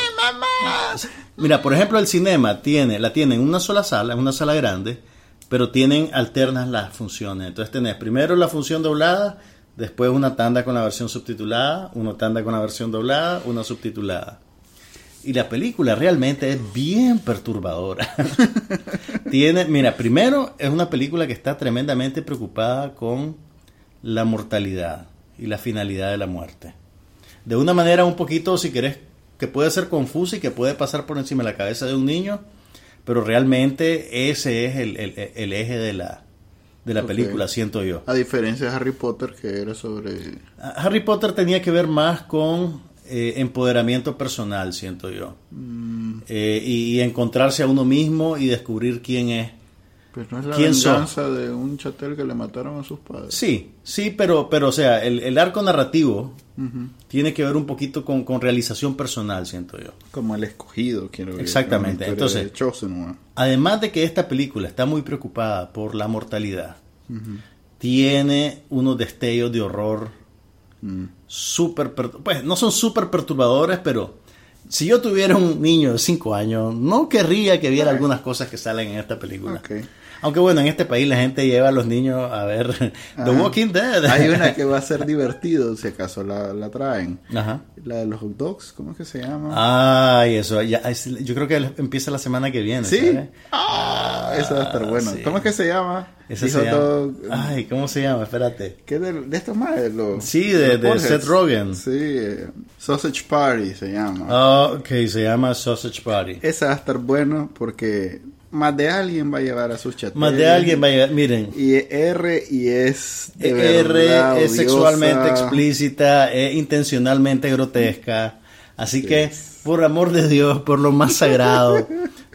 Mira, por ejemplo, el cinema tiene, la tiene en una sola sala, en una sala grande, pero tienen alternas las funciones. Entonces tenés primero la función doblada, después una tanda con la versión subtitulada, una tanda con la versión doblada, una subtitulada. Y la película realmente es bien perturbadora. Tiene, mira, primero es una película que está tremendamente preocupada con la mortalidad y la finalidad de la muerte. De una manera un poquito, si querés, que puede ser confusa y que puede pasar por encima de la cabeza de un niño, pero realmente ese es el, el- el eje de la, de la película, siento yo. A diferencia de Harry Potter, que era sobre. Harry Potter tenía que ver más con eh, empoderamiento personal, siento yo. Eh, y, y encontrarse a uno mismo y descubrir quién es. Pues no es la ¿Quién de un chatel que le mataron a sus padres. Sí, sí, pero, pero o sea, el, el arco narrativo tiene que ver un poquito con, con realización personal, siento yo. Como el escogido, quiero decir. Exactamente, entonces- de Chosen One. Además de que esta película está muy preocupada por la mortalidad, tiene unos destellos de horror Mm. súper, per- pues no son súper perturbadores, pero si yo tuviera un niño de 5 años, no querría que viera algunas cosas que salen en esta película. Ok. Aunque bueno, en este país la gente lleva a los niños a ver The. Walking Dead. Hay una que va a ser divertido, si acaso la, la traen. Ajá. La de los hot dogs, ¿cómo es que se llama? Ay, eso, ya, yo creo que empieza la semana que viene. ¿Sí? Ah, eso va a estar bueno. sí. ¿Cómo es que se llama? Ese se llama- dog, Ay, ¿cómo se llama? Espérate. ¿Qué de, de estos más? los- Sí, de- los de Portheads. Seth Rogen. Sí, Sausage Party se llama. Ah, ok, se llama Sausage Party. Esa va a estar bueno porque más de alguien va a llevar a sus chateles. Más de alguien va a llegar. Miren, Y R y es de R verdad es odiosa. sexualmente explícita, es intencionalmente grotesca. Así que, por amor de Dios, por lo más sagrado,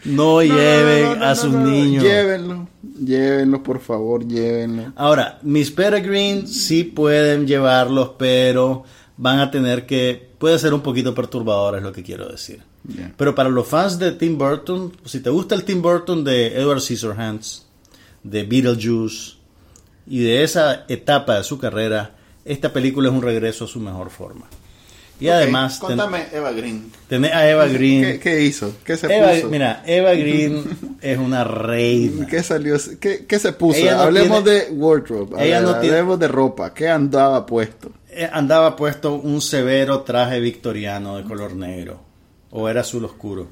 no, No, lleven no, no, a sus niños. Llévenlo, llévenlo, por favor, llévenlo. Ahora, Miss Peregrine sí pueden llevarlos, pero van a tener que. Puede ser un poquito perturbador, es lo que quiero decir. Pero para los fans de Tim Burton, si te gusta el Tim Burton de Edward Scissorhands, de Beetlejuice y de esa etapa de su carrera, esta película es un regreso a su mejor forma. Y además, ten- Contame, Eva Green. tenés a Eva Green. ¿Qué, qué hizo? ¿Qué se Eva- puso? mira, Eva Green es una reina. ¿Qué salió? ¿Qué, qué se puso? No hablemos tiene- de wardrobe. Ella no tiene- hablemos de ropa. ¿Qué andaba puesto? Eh, Andaba puesto un severo traje victoriano de color negro. O era azul oscuro.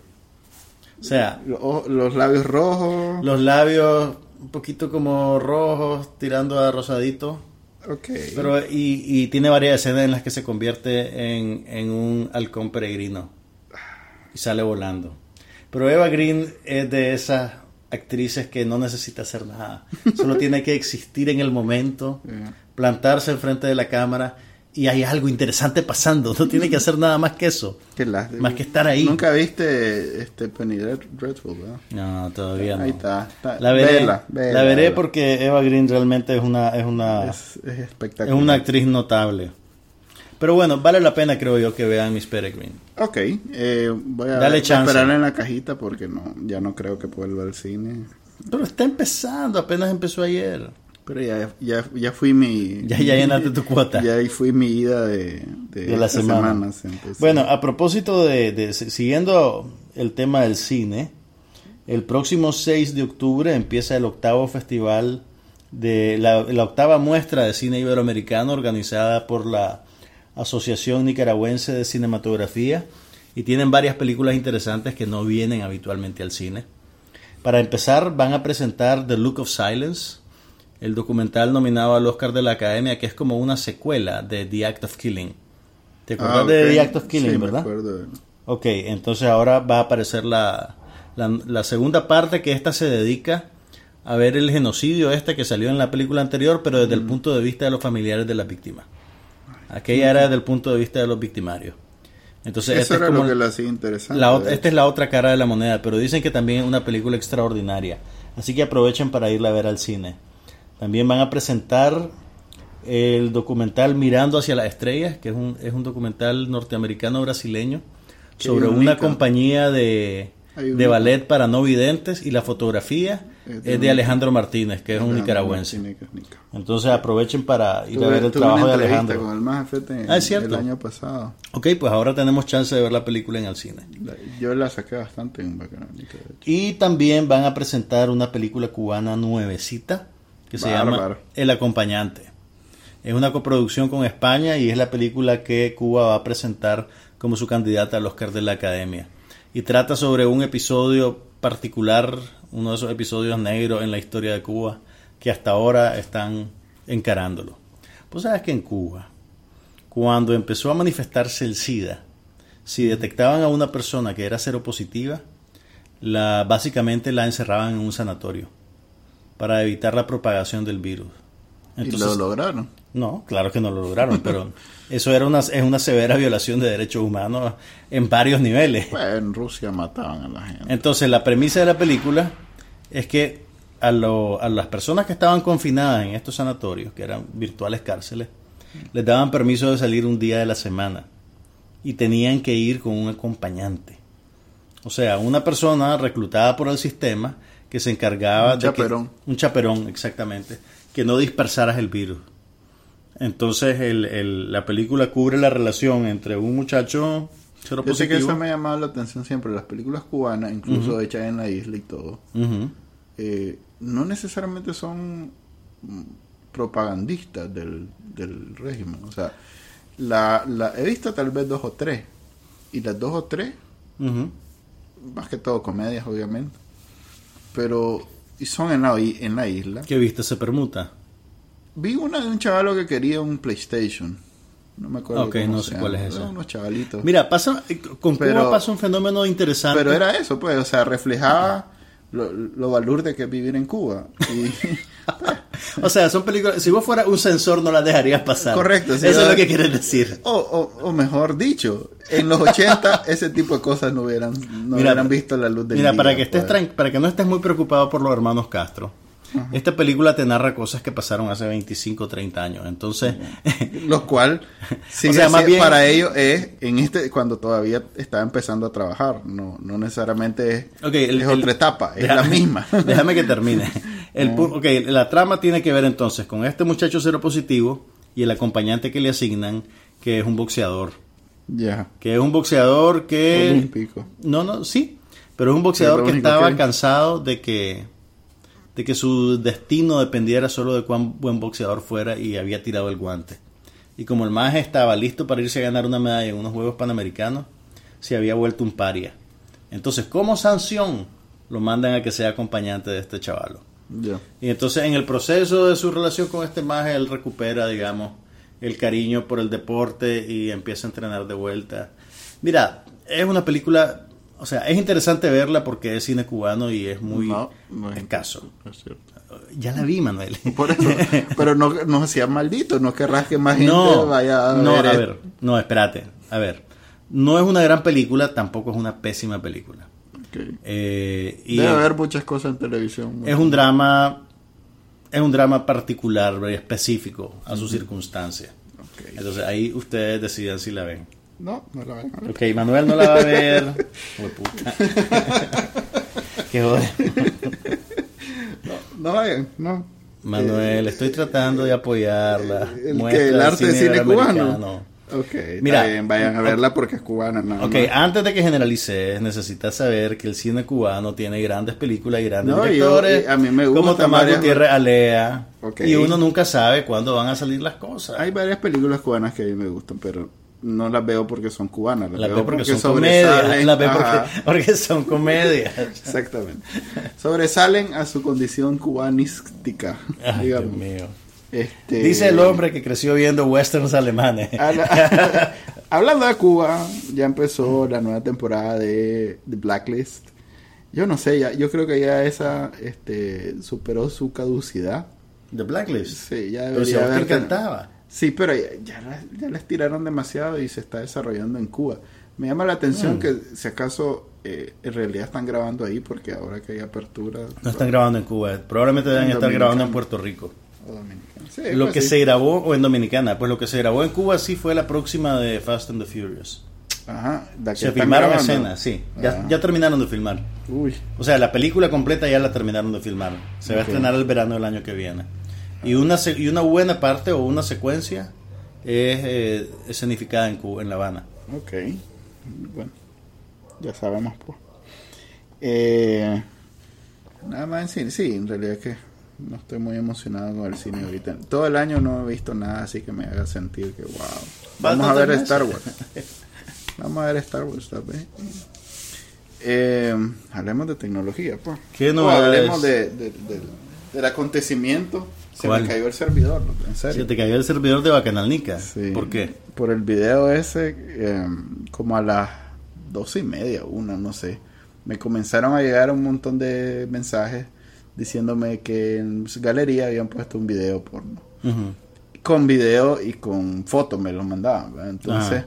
O sea, Los, los labios rojos. los labios un poquito como rojos, tirando a rosadito. Ok. Pero, y, y tiene varias escenas en las que se convierte en, en un halcón peregrino. Y sale volando. Pero Eva Green es de esas actrices que no necesita hacer nada. Solo tiene que existir en el momento, plantarse enfrente de la cámara y hay algo interesante pasando. No tiene que hacer nada más que eso. Qué lástima. Más que estar ahí. Nunca viste este Penny Dread- Dreadful, ¿verdad? No, todavía no. Ahí está. está. La veré, Vela, vela, la veré vela. porque Eva Green realmente es una, es una, Es, es es espectacular. una actriz notable. Pero bueno, vale la pena creo yo que vean Miss Peregrine. Ok, eh, voy a Dale chance. esperar en la cajita porque no, ya no creo que vuelva al cine. Pero está empezando, apenas empezó ayer. Pero ya, ya, ya fui mi... Ya, ya llenaste tu cuota. Ya ahí fui mi ida de, de, de la semana. semanas, entonces. Bueno, a propósito de, de- siguiendo el tema del cine, el próximo 6 de octubre empieza el octavo festival de la, la octava muestra de cine iberoamericano organizada por la Asociación Nicaragüense de Cinematografía y tienen varias películas interesantes que no vienen habitualmente al cine. Para empezar, van a presentar The Look of Silence, el documental nominado al Oscar de la Academia, que es como una secuela de The Act of Killing. ¿Te acuerdas Ah, ok. de The Act of Killing, Sí, me verdad? acuerdo. Ok, entonces ahora va a aparecer la, la, la segunda parte que esta se dedica a ver el genocidio este que salió en la película anterior, pero desde el Mm. punto de vista de los familiares de las víctimas. Aquella era desde el punto de vista de los victimarios. Entonces, Eso esta es era como lo que lo hacía interesante. la de esta es la otra cara de la moneda, pero dicen que también es una película extraordinaria. Así que aprovechen para irla a ver al cine. También van a presentar el documental Mirando hacia las estrellas, que es un, es un documental norteamericano brasileño Qué sobre una compañía de, de ballet para no videntes y la fotografía Es es de Alejandro Martínez, que es un nicaragüense. Martínez. Entonces aprovechen para ir a ver el trabajo de Alejandro. con el más Fete Ah, es cierto. el año pasado. Ok, pues ahora tenemos chance de ver la película en el cine. La- yo la saqué bastante en Bacanánica. Y también van a presentar una película cubana nuevecita que se llama. El Acompañante. Es una coproducción con España y es la película que Cuba va a presentar como su candidata al Oscar de la Academia. Y trata sobre un episodio particular, uno de esos episodios negros en la historia de Cuba, que hasta ahora están encarándolo. Pues sabes que en Cuba, cuando empezó a manifestarse el SIDA, si detectaban a una persona que era seropositiva, la, básicamente la encerraban en un sanatorio para evitar la propagación del virus. y lo lograron. No, claro que no lo lograron, pero eso era una, es una severa violación de derechos humanos en varios niveles. Pues en Rusia mataban a la gente. Entonces, la premisa de la película es que a, lo- a las personas que estaban confinadas en estos sanatorios, que eran virtuales cárceles, les daban permiso de salir un día de la semana y tenían que ir con un acompañante. O sea, una persona reclutada por el sistema que se encargaba Un de que- chaperón. un chaperón, exactamente, que no dispersaras el virus. Entonces, el- el- la película cubre la relación entre un muchacho Yo sé que eso me ha llamado la atención siempre. Las películas cubanas, incluso hechas en la isla y todo, eh, no necesariamente son propagandistas del, del régimen. O sea, la, la, he visto tal vez dos o tres. Y las dos o tres, más que todo comedias, obviamente. Pero y son en la, en la isla. ¿Qué viste? Se permuta. Vi una de un chavalo que quería un PlayStation. No me acuerdo. Ok, no sé cuál es. Eran unos chavalitos. Mira, pasa, eh, con Pero- Cuba pasa un fenómeno interesante. Pero era eso, pues, o sea, reflejaba lo, lo balurde que es vivir en Cuba. Y, O sea, son películas. Si vos fueras un censor, no las dejarías pasar. Correcto, sí, Eso es lo que quieres decir. o, o, o mejor dicho, en los 80 ese tipo de cosas no hubieran, no Mira, hubieran visto la luz del Mira, día, para que estés pues. para que no estés muy preocupado por los hermanos Castro. Esta película te narra cosas que pasaron hace 25 o 30 años. Entonces, Lo cual, sigue sea, más bien- para ellos es en este cuando todavía está empezando a trabajar. No, no necesariamente es, Ok, el- es el- otra etapa, es Déjame- la misma. Déjame que termine. El, ok, la trama tiene que ver entonces con este muchacho seropositivo y el acompañante que le asignan, que es un boxeador. ya. Que es un boxeador que... Olímpico. No, no, sí. Pero es un boxeador Es que estaba que cansado de que, de que su destino dependiera solo de cuán buen boxeador fuera y había tirado el guante. Y como el maje estaba listo para irse a ganar una medalla en unos Juegos Panamericanos, se había vuelto un paria. Entonces, como sanción, lo mandan a que sea acompañante de este chavalo. Y entonces en el proceso de su relación con este maje, él recupera, digamos, el cariño por el deporte y empieza a entrenar de vuelta. Mira, es una película, o sea, es interesante verla porque es cine cubano y es muy No, no es escaso. Es. Ya la vi, Manuel. Por eso, pero no, no sea maldito, no querrás que más gente no, vaya a no, ver. a esto. ver, no, espérate, a ver. No es una gran película, tampoco es una pésima película. Eh, y Debe haber muchas cosas en televisión. es un drama, es un drama particular, específico a sus circunstancias. Ok. Entonces ahí ustedes deciden si la ven. No, no la ven. a ver. Ok, Manuel no la va a ver. Hueputa. Qué joder. No vayan, no. Manuel, estoy tratando de apoyarla. El, Muestra que el arte de cine cubano. Ok, Mira, vayan a verla porque es cubana. Nada Ok, más. antes de que generalices, necesitas saber que el cine cubano tiene grandes películas y grandes No, directores. y a mí me como gustan Tomás varias- Gutiérrez Alea. Ok. Y uno nunca sabe cuándo van a salir las cosas. Hay varias películas cubanas que a mí me gustan, pero no las veo porque son cubanas. Las, las veo veo porque, son comedias. Las veo porque, porque son comedias. Exactamente. Sobresalen a su condición cubanística. Ay, Dios mío. Este, Dice el hombre que creció viendo westerns alemanes. Habla- Hablando de Cuba, ya empezó la nueva temporada de The Blacklist. Yo no sé, ya, yo creo que ya esa este, superó su caducidad. The Blacklist. Sí, ya Pero si a debería vos te encantaba. Sí, pero ya, ya, la- ya les tiraron demasiado y se está desarrollando en Cuba. Me llama la atención Mm. que si acaso eh, en realidad están grabando ahí porque ahora que hay apertura No están grabando en Cuba. Probablemente deben En estar Dominicana. grabando en Puerto Rico. o dominicana. Sí, Lo pues que sí. se grabó, o en Dominicana, pues lo que se grabó en Cuba sí fue la próxima de Fast and the Furious. Ajá, la Se filmaron grabando. escenas, sí. Ya, Ah. ya terminaron de filmar. Uy, O sea, la película completa ya la terminaron de filmar. Se va a estrenar el verano del año que viene. Y una, y una buena parte o una secuencia es eh, escenificada en, Cuba, en La Habana. ok. Bueno, ya sabemos, pues. Eh, nada más en cine. Sí, en realidad es que no estoy muy emocionado con el cine ahorita. Todo el año no he visto nada así que me haga sentir que, wow. Vamos a ver Star. Wars. Vamos a ver Star Wars, vez. Eh, hablemos de tecnología, pues. ¿Qué O novedades? hablemos de, de- del- del acontecimiento. Se ¿Cuál? me cayó el servidor, en serio. Se te cayó el servidor de Bacanalnica. Sí. ¿Por qué? Por el video ese, eh, como a las doce y media, una, no sé. Me comenzaron a llegar un montón de mensajes diciéndome que en su galería habían puesto un video porno. Con video y con fotos me lo mandaban. ¿verdad? Entonces,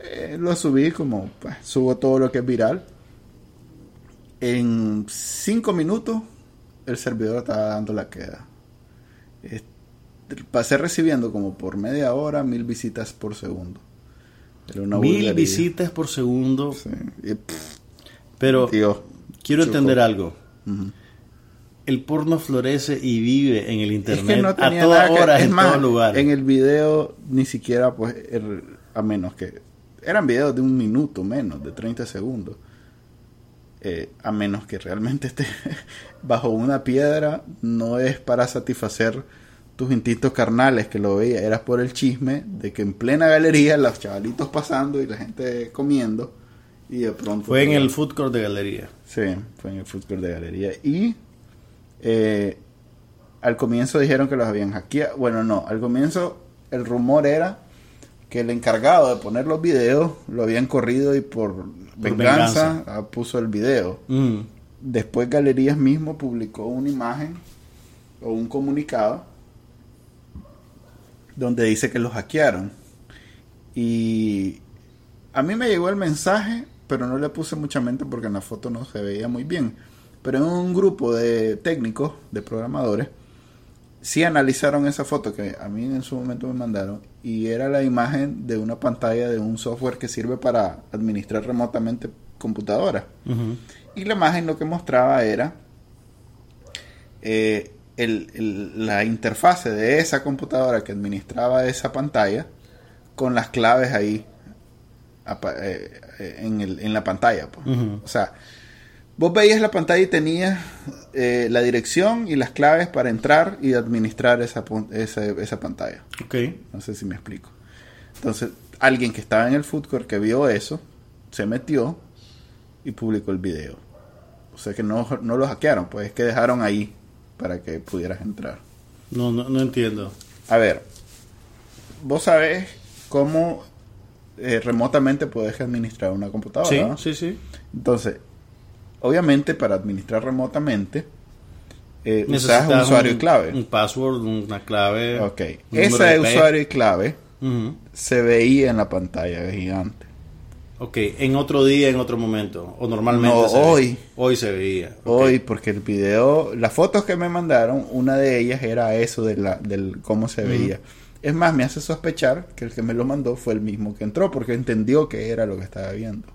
eh, lo subí como pues, subo todo lo que es viral. En cinco minutos, el servidor estaba dando la queda. Eh, pasé recibiendo como por media hora mil visitas por segundo. Era una Mil vulgaridad. visitas por segundo. Sí. Y, pff, Pero tío, quiero entender algo. El porno florece y vive en el Es internet que no a todas nada que- en más, todo lugar. En el video ni siquiera, pues, er- a menos que. Eran videos de un minuto menos, de 30 segundos. Eh, a menos que realmente esté bajo una piedra, no es para satisfacer tus instintos carnales que lo veía, era por el chisme de que en plena galería los chavalitos pasando y la gente comiendo y de pronto Fue en el food court de galería. Sí, fue en el food court de galería. Y eh, al comienzo dijeron que los habían hackeado. Bueno, no, al comienzo el rumor era que el encargado de poner los videos lo habían corrido y por, venganza, venganza. ah, puso el video. Mm. Después Galerías mismo publicó una imagen o un comunicado donde dice que los hackearon. Y a mí me llegó el mensaje, pero no le puse mucha mente porque en la foto no se veía muy bien. Pero en un grupo de técnicos, de programadores, sí analizaron esa foto que a mí en su momento me mandaron y era la imagen de una pantalla de un software que sirve para administrar remotamente computadoras. Y la imagen lo que mostraba era eh, el- el- la interfase de esa computadora que administraba esa pantalla con las claves ahí eh, eh, en, el- en la pantalla. pues. O sea, vos veías la pantalla y tenías eh, la dirección y las claves para entrar y administrar esa, esa pantalla. Ok. No sé si me explico. Entonces, alguien que estaba en el food court que vio eso, se metió y publicó el video. O sea que no, no lo hackearon, pues es que dejaron ahí para que pudieras entrar. No, no, no entiendo. A ver, vos sabés cómo eh, remotamente puedes administrar una computadora. Sí, ¿no? sí, sí. Entonces, obviamente para administrar remotamente, eh, usas Necesitas usuario un- y clave. Un password, una clave. Ok, un ese usuario y clave se veía en la pantalla gigante. Ok, en otro día, en otro momento. O normalmente. No, se ve- hoy. Hoy se veía. Hoy, porque el video, las fotos que me mandaron, una de ellas era eso de la, del cómo se veía. Es más, me hace sospechar que el que me lo mandó fue el mismo que entró, porque entendió que era lo que estaba viendo.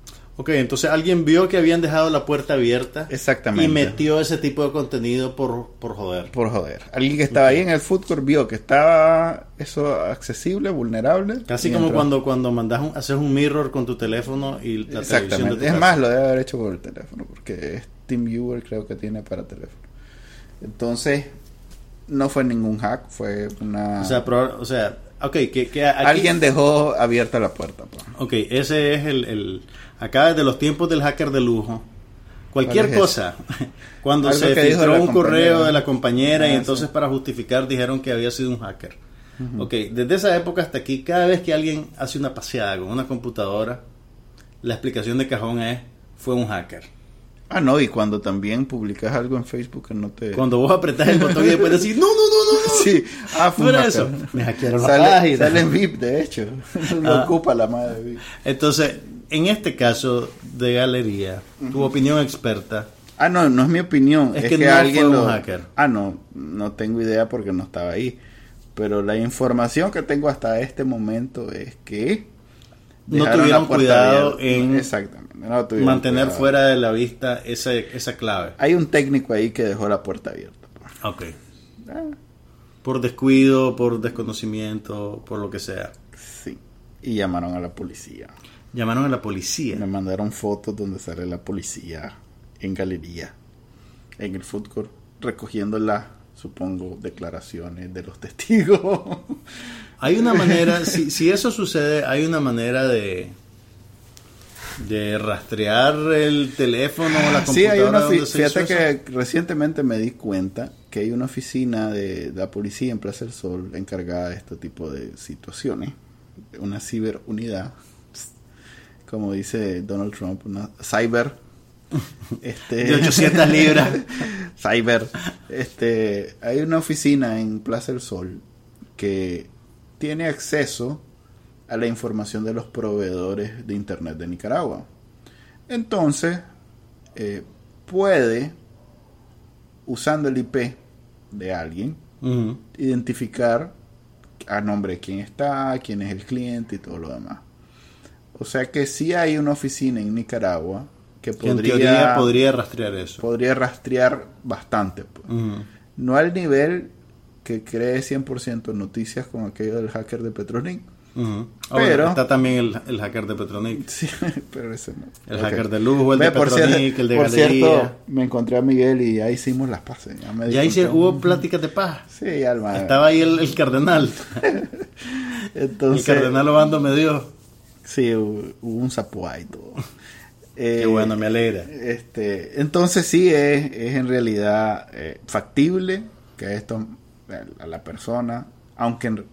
Ok, entonces alguien vio que habían dejado la puerta abierta. Exactamente. Y metió ese tipo de contenido por, por joder. Por joder. Alguien que estaba ahí en el food court vio que estaba eso accesible, vulnerable. Casi como entró. cuando, cuando mandas un, haces un mirror con tu teléfono y la televisión de Exactamente. tu Es casa. más, lo debe haber hecho por el teléfono, porque es TeamViewer creo que tiene para teléfono. Entonces, no fue ningún hack, fue una... O sea, proba- o sea, ok, que, que aquí- Alguien dejó abierta la puerta. pues. Ok, ese es el, el... Acá desde los tiempos del hacker de lujo. Cualquier ¿Cuál es cosa. Cuando Algo se filtró un correo de la compañera y Ah, entonces sí. para justificar dijeron que había sido un hacker. Ok, desde esa época hasta aquí, cada vez que alguien hace una paseada con una computadora, la explicación de cajón es, fue un hacker. Ah, no, y cuando también publicas algo en Facebook que no te... Cuando vos apretás el botón y después decís, no, no. Sí, ah, hacker. eso. Me hackearon la sale, página. Sale en VIP, de hecho. Lo Ah. ocupa la madre VIP. Entonces, en este caso de galería, tu opinión experta, Ah, no, no es mi opinión. Es Es, que que, no alguien fue un lo... hacker. Ah, no, no tengo idea porque no estaba ahí. Pero la información que tengo hasta este momento es que no tuvieron cuidado en Exactamente, no tuvieron mantener cuidado. fuera de la vista esa, esa clave. Hay un técnico ahí que dejó la puerta abierta. pues. Ok. Ah, Por descuido, por desconocimiento, por lo que sea. sí. Y llamaron a la policía. Llamaron a la Me policía. mandaron fotos donde sale la policía en galería, en el food court, recogiendo las, supongo, declaraciones de los testigos. Hay una manera, si, si eso sucede, hay una manera de de rastrear el teléfono o la computadora. Sí, hay una hizo fíjate que recientemente me di cuenta que hay una oficina de, de la policía en Plaza del Sol encargada de este tipo de situaciones, una ciberunidad, como dice Donald Trump, una cyber este, de 800 libras. cyber. Este, hay una oficina en Plaza del Sol que tiene acceso a la información de los proveedores de Internet de Nicaragua. Entonces, eh, puede, usando el IP de alguien, identificar a nombre de quién está, quién es el cliente y todo lo demás. O sea que sí hay una oficina en Nicaragua que Que en podría, teoría podría rastrear eso. podría rastrear bastante. pues. No al nivel que cree 100% noticias con aquello del hacker de Petrolink. Ah, Pero- bueno, está también el, el hacker de Petronic. Sí, pero ese no. El Ok. hacker de lujo, el Ve, de Petronic, cierto- el de por Galería. cierto, me encontré a Miguel y ya hicimos las pases. Ya, me Ya hice, hubo pláticas de paz. Sí, Alma. Estaba ahí el, el cardenal. Entonces, el cardenal Obando me dio. Sí, hubo, hubo un sapuá y todo. Qué Eh, bueno, me alegra. Este, entonces sí es, es en realidad eh, factible que esto a la persona, aunque en-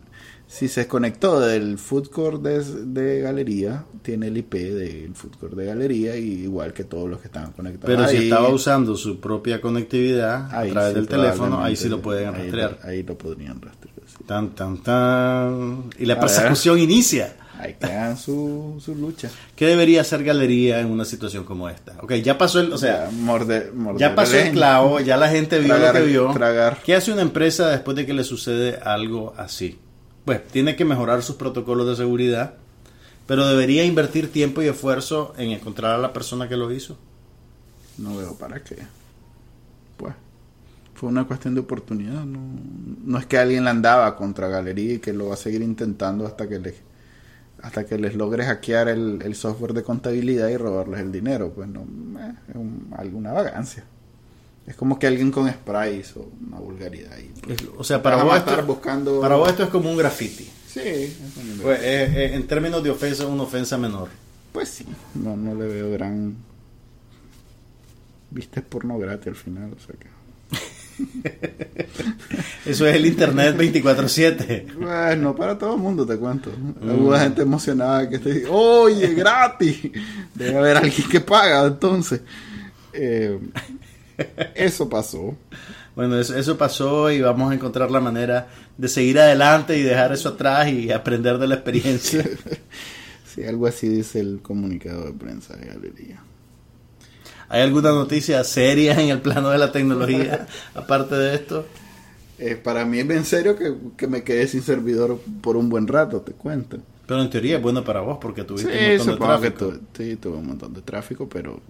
si se conectó del food court de, de galería, tiene el IP del food court de galería y igual que todos los que estaban conectados. Pero si estaba usando su propia conectividad a través sí, del teléfono, ahí sí lo pueden ahí rastrear. lo- Ahí, lo podrían rastrear. sí. Tan, tan, tan. Y la persecución inicia. Ahí quedan su, su lucha. ¿Qué debería hacer Galería en una situación como esta? Ok, ya pasó el, o sea, morder, morder ya pasó el clavo, ya la gente vio Tragar- lo que vio. tragar. ¿Qué hace una empresa después de que le sucede algo así? Pues tiene que mejorar sus protocolos de seguridad, pero debería invertir tiempo y esfuerzo en encontrar a la persona que lo hizo. No veo para qué. Pues, fue una cuestión de oportunidad. No, no es que alguien la andaba contra Galería y que lo va a seguir intentando hasta que les, hasta que les logre hackear el, el software de contabilidad y robarles el dinero. Pues no, eh, es un- alguna vagancia. Es como que alguien con spray hizo una vulgaridad ahí. pues. Es- O sea, para vos, matar esto, buscando... para vos esto es como un graffiti. Sí, es un- Pues, eh, eh, en términos de ofensa, una ofensa menor. pues sí. No, no le veo gran... Viste porno gratis al final, o sea que... Eso es el Internet 24-7. Bueno, para todo el mundo te cuento. Hubo gente emocionada que te dice, oye, gratis. Debe haber alguien que paga, entonces. Eh, eso pasó. Bueno, eso, eso pasó y vamos a encontrar la manera de seguir adelante y dejar eso atrás y aprender de la experiencia. Sí, algo así dice el comunicado de prensa de Galería. ¿Hay alguna noticia seria en el plano de la tecnología aparte de esto? Eh, para mí es bien serio que, que me quedé sin servidor por un buen rato, te cuento. Pero en teoría es bueno para vos porque tuviste Sí, un montón de que tráfico. tu- sí, tuve un montón de tráfico, pero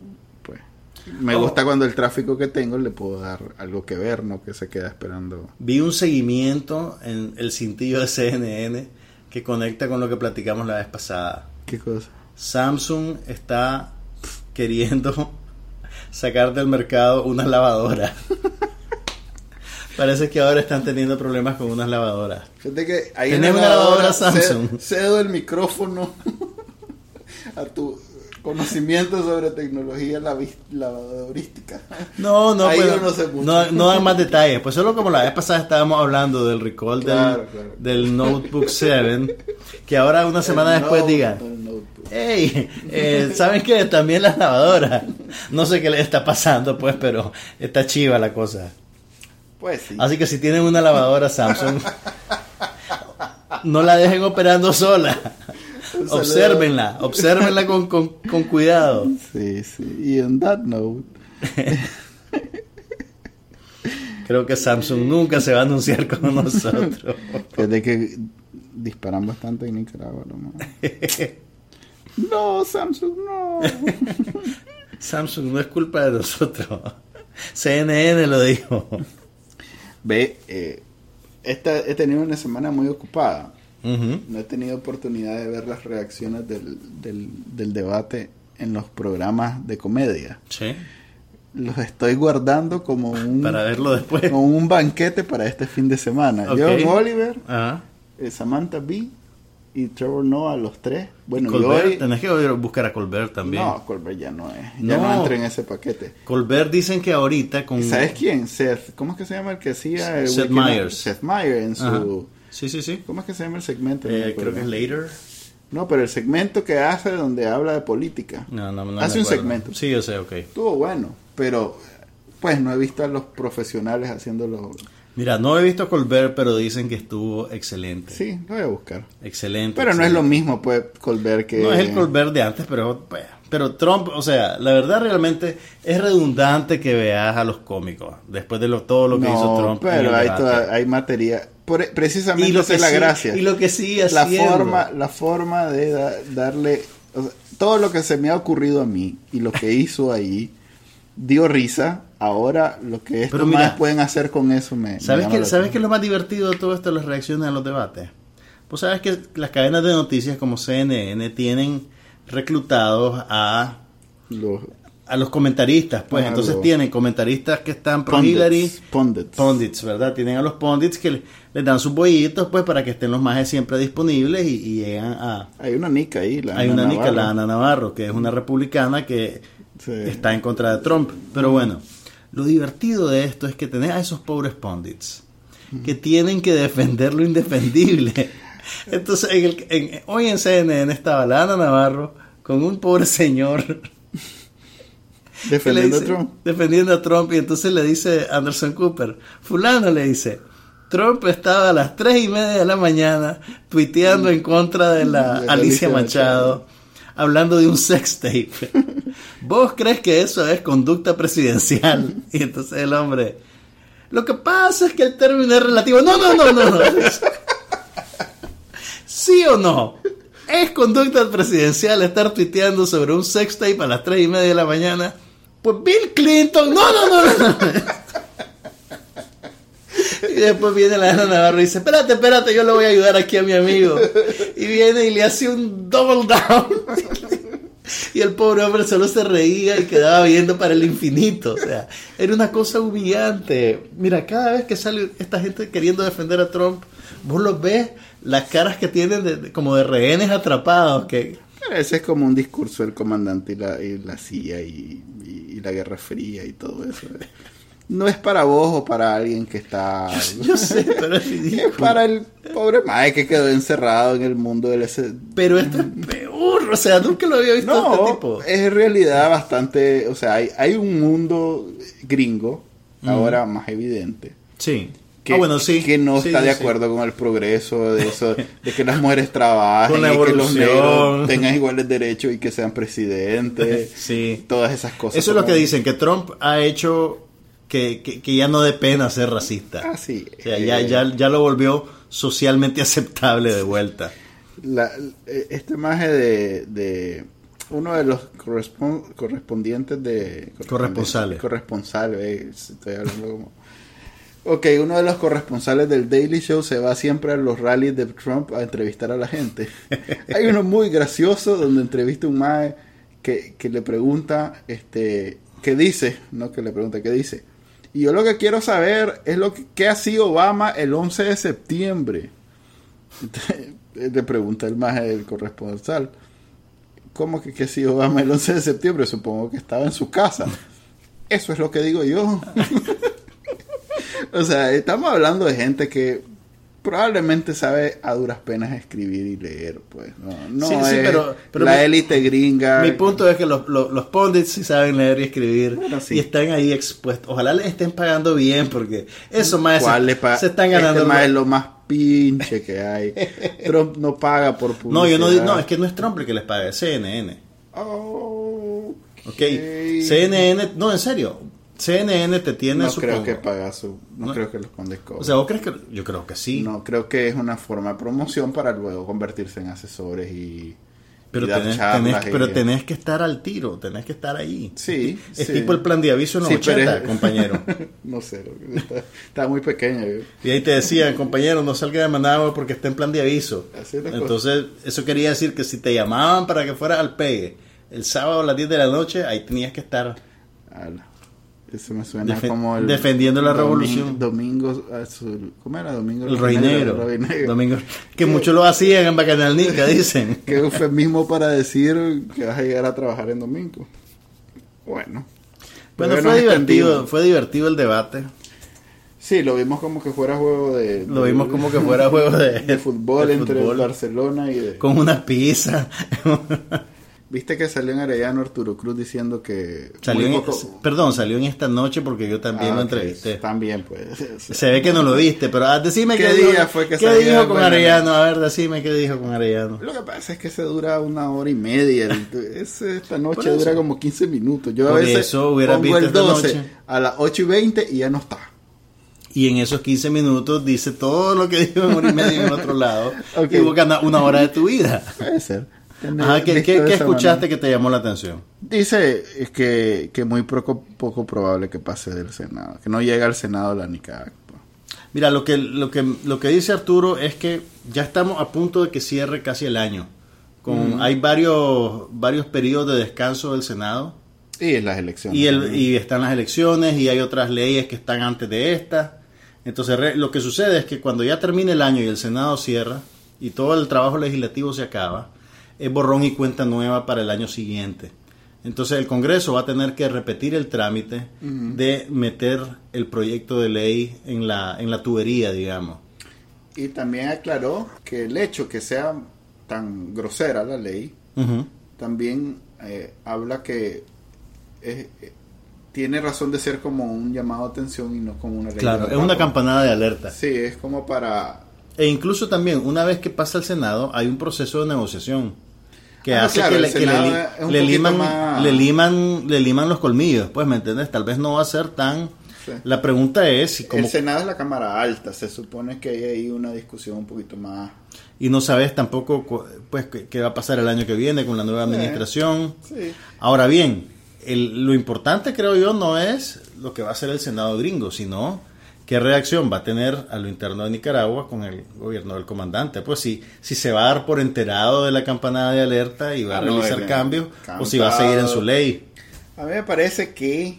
me Oh. gusta cuando el tráfico que tengo le puedo dar algo que ver, no que se queda esperando. Vi un seguimiento en el cintillo de CNN que conecta con lo que platicamos la vez pasada. ¿Qué cosa? Samsung está queriendo sacar del mercado unas lavadoras. Parece que ahora están teniendo problemas con unas lavadoras. Fíjate que ahí una lavadora ce- Samsung. Cedo el micrófono a tu conocimiento sobre tecnología lavadorística. No, no, Ahí pues, no sé mucho. no, no dan más detalles. Pues solo como la vez pasada estábamos hablando del recall Claro, del, claro. del Notebook 7, que ahora una semana El después notebook. hey, eh, ¿saben qué? También las lavadoras. No sé qué le está pasando, pues, pero está chiva la cosa. Pues sí. Así que si tienen una lavadora Samsung, no la dejen operando sola. Obsérvenla, obsérvenla con, con, con cuidado. Sí, sí. Y en that note, Creo que Samsung nunca se va a anunciar con nosotros. fíjate que disparan bastante en Nicaragua, nomás. No, Samsung, no. Samsung no es culpa de nosotros. CNN lo dijo. Ve, eh, esta, he tenido una semana muy ocupada. Ujú. No he tenido oportunidad de ver las reacciones del, del, del debate en los programas de comedia. Sí. Los estoy guardando como un, Para verlo después. como un banquete para este fin de semana. Ok. John Oliver, Ajá. eh, Samantha Bee y Trevor Noah, los tres. Bueno, Colbert, hoy... tenés que buscar a Colbert también. No, Colbert ya no es. Ya No. no entra en ese paquete. Colbert dicen que ahorita con... ¿Sabes quién? Seth. ¿Cómo es que se llama el que hacía el Seth Meyers. Seth Meyers en Ajá. Sí, sí, sí. ¿Cómo es que se llama el segmento? Eh, creo que es Later. No, pero el segmento que hace donde habla de política. No, no, no Hace un segmento. Sí, yo sé, ok. Estuvo bueno, pero pues no he visto a los profesionales haciéndolo. Mira, no he visto Colbert, pero dicen que estuvo excelente. Sí, lo voy a buscar. Excelente. Pero no es lo mismo, pues, Colbert que... No es el Colbert de antes, pero, pues, pero Trump, o sea, la verdad realmente es redundante que veas a los cómicos después de lo, todo lo que No, hizo Trump. pero hay, toda- hay materia... Precisamente y lo que es la sí- gracia. Y lo que sigue la haciendo. forma, la forma de da- darle... o sea, todo lo que se me ha ocurrido a mí y lo que hizo ahí dio risa. Ahora lo que estos Pero mira, más pueden hacer con eso me... me ¿Sabes qué, la ¿Sabes lo más divertido de todo esto las reacciones a los debates? Pues sabes que las cadenas de noticias como CNN tienen reclutados a, Los a los comentaristas, pues entonces tienen comentaristas que están pro pundits, Hillary, pundits. pundits, ¿verdad? Tienen a los pundits que le- les dan sus bollitos pues para que estén los más siempre disponibles y, y llegan a... Hay una Nica ahí. La Hay Ana una Nica, la Ana Navarro, que es una republicana que Sí. está en contra de Trump. Pero bueno, lo divertido de esto es que tenés a esos pobres pundits que tienen que defender lo indefendible. Entonces, en el- en- hoy en CNN estaba la Ana Navarro con un pobre señor Defendiendo a Trump. defendiendo a Trump y entonces le dice Anderson Cooper, fulano le dice, Trump estaba a las tres y media de la mañana tuiteando en contra de la De la Alicia Alicia Machado, hablando de un sex tape. ¿Vos crees que eso es conducta presidencial? Y entonces el hombre, lo que pasa es que el término es relativo. No, no, no, no, no. ¿Sí o no? ¿Es conducta presidencial estar tuiteando sobre un sex tape a las tres y media de la mañana? Pues Bill Clinton, no, no, no, no. Y después viene la Ana Navarro y dice, espérate, espérate, yo le voy a ayudar aquí a mi amigo. Y viene y le hace un double down. Y el pobre hombre solo se reía y quedaba viendo para el infinito. O sea, era una cosa humillante. Mira, cada vez que sale esta gente queriendo defender a Trump, vos los ves, las caras que tienen de- como de rehenes atrapados. Que, Ese es como un discurso del comandante y la, y la CIA y, y- y la Guerra Fría y todo eso. No es para vos o para alguien que está... yo sé, pero es Es para el pobre mae que quedó encerrado en el mundo del ese... Pero esto es peor. O sea, nunca lo había visto a este No, tipo. es en realidad bastante... O sea, hay, hay un mundo gringo, ahora más evidente, Sí. Que, ah, bueno, sí. que no Sí, está sí, de acuerdo con el progreso de eso, de que las mujeres trabajen la y que los negros tengan iguales derechos y que sean presidentes. Sí. Todas esas cosas. Eso es lo que dicen, que Trump ha hecho que, que, que ya no dé pena ser racista. Ah, sí. O sea, ya, Eh, ya, ya lo volvió socialmente aceptable de vuelta. la- eh, este maje de, de uno de los correspon- correspondientes de Corresponsales. corresponsales eh, estoy hablando como ok uno de los corresponsales del Daily Show se va siempre a los rallies de Trump a entrevistar a la gente hay uno muy gracioso donde entrevista a un maje que, que le pregunta este qué dice no que le pregunta qué dice y yo lo que quiero saber es lo que qué hacía Obama el 11 de septiembre le pregunta el maje del corresponsal ¿Cómo que que si Obama el 11 de septiembre? Supongo que estaba en su casa. Eso es lo que digo yo. o sea, estamos hablando de gente que probablemente sabe a duras penas escribir y leer, pues. No, no Sí, sí, es pero- pero la élite gringa. Mi punto es que los, los, los pundits sí saben leer y escribir Bueno, sí. y están ahí expuestos. Ojalá les estén pagando bien porque eso más ¿Cuál se, se están ganando. Este más es lo más pinche que hay. Trump no paga por publicidad. no, yo no digo, no, es que no es Trump el que les paga, es CNN. Oh, Ok, CNN, no, en serio, CNN te tiene No supongo. creo que paga su... No, No. creo que los condes cobren. O sea, ¿vos crees que? Yo creo que sí. No, creo que es una forma de promoción para luego convertirse en asesores y, Pero, y dar tenés, charlas tenés- y- pero tenés que estar al tiro, tenés que estar ahí. Sí, Es sí. tipo el plan de aviso en los Sí, pero 80, es- compañero. no sé, está, está muy pequeño. yo. Y ahí te decían, compañero, no salga de Managua porque está en plan de aviso. Así es la Entonces, eso quería decir que si te llamaban para que fueras al pegue el sábado a las 10 de la noche, ahí tenías que estar. Ala, Eso me suena como el... defendiendo la revolución. Domingo Azul. ¿Cómo era? Domingo El Rey Negro. Domingo- que muchos lo hacían en Bacanalnica, dicen. Qué eufemismo para decir que vas a llegar a trabajar en domingo. Bueno. Bueno, fue divertido, fue divertido el debate. Sí, lo vimos como que fuera juego de... Lo de- vimos como que fuera juego de, de fútbol de entre fútbol, Barcelona y de... con una pizza. Viste que salió en Arellano Arturo Cruz diciendo que... salió en, poco- perdón, salió en esta noche porque yo también Ah, lo entrevisté. También, pues. Se ve que no lo viste, pero ah, decime ¿Qué qué, día dijo, fue que qué dijo con? Arellano. A ver, decime qué dijo con Arellano. Lo que pasa es que se dura una hora y media. ese- esta noche dura como 15 minutos. Yo a Por veces eso pongo visto el esta 12 noche. a las 8 y 20 y ya no está. Y en esos 15 minutos dice todo lo que dijo en hora y media en el otro lado. Ok. Y ganas una hora de tu vida. Puede ser. Ajá, ¿qué, escuchaste manera. que te llamó la atención? Dice es que, que muy poco, poco probable que pase del Senado. Que no llegue al Senado la NICAC. Mira, lo que, lo que, lo que dice Arturo es que ya estamos a punto de que cierre casi el año. Con, Hay varios, varios periodos de descanso del Senado. Y en las elecciones. Y, el, también. y están las elecciones y hay otras leyes que están antes de esta. Entonces re- lo que sucede es que cuando ya termine el año y el Senado cierra y todo el trabajo legislativo se acaba, es borrón y cuenta nueva para el año siguiente. Entonces el Congreso va a tener que repetir el trámite de meter el proyecto de ley en la, en la tubería, digamos. Y también aclaró que el hecho que sea tan grosera la ley también eh, habla que es- eh, tiene razón de ser como un llamado a atención y no como una ley. Claro, es una campanada de alerta. Sí, es como para... E incluso también, una vez que pasa el Senado, hay un proceso de negociación que Ah, hace claro, que, le, que le liman, más- le, liman, le liman los colmillos, pues, ¿me entiendes? Tal vez no va a ser tan... Sí. La pregunta es, si como, El Senado es la Cámara Alta, se supone que hay ahí una discusión un poquito más... y no sabes tampoco pues qué, va a pasar el año que viene con la nueva administración. Sí. Ahora bien, el- lo importante creo yo no es lo que va a hacer el Senado gringo, sino qué reacción va a tener a lo interno de Nicaragua con el gobierno del comandante. Pues si, si se va a dar por enterado de la campanada de alerta y va a Ah, no, realizar cambios, o si va a seguir en su ley. A mí me parece que...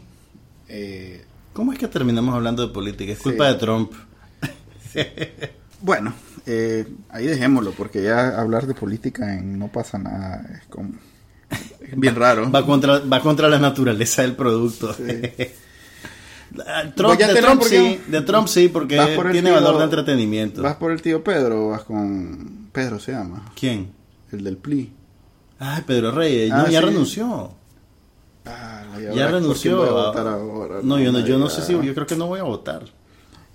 eh, ¿Cómo es que terminamos hablando de política? Es Sí. culpa de Trump. bueno, eh, ahí dejémoslo, porque ya hablar de política en no pasa nada es como... es bien raro. Va contra, va contra la naturaleza del producto. Sí. Trump, a de, Trump sí, qué- de Trump sí, porque ¿Vas por tiene tío- valor de entretenimiento. ¿Vas por el tío Pedro o vas con... Pedro se llama, ¿Quién? el del PLI? Ay, Pedro Reyes. Ah, no, ya renunció. Ah, Ya ¿y ahora por quién renunció. voy a votar ahora? No, yo no, yo no sé si, yo creo que no voy a votar.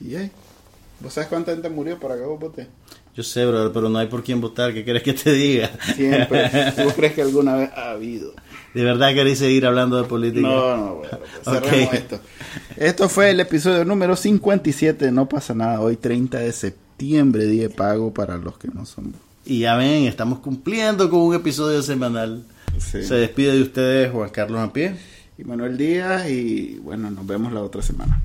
¿Y ahí? ¿Vos sabes cuánta gente murió para que vos votes? Yo sé, brother, pero no hay por quién votar. ¿Qué quieres que te diga? Siempre. ¿Tú crees que alguna vez ha habido? ¿De verdad queréis seguir hablando de política? No, no, bueno, pues cerremos Ok. esto. Esto fue el episodio número 57 de No pasa nada. Hoy 30 de septiembre, día de pago para los que no son. Y ya ven, estamos cumpliendo con un episodio semanal. Sí. Se despide de ustedes Juan Carlos Ampie. Y Manuel Díaz y bueno, nos vemos la otra semana.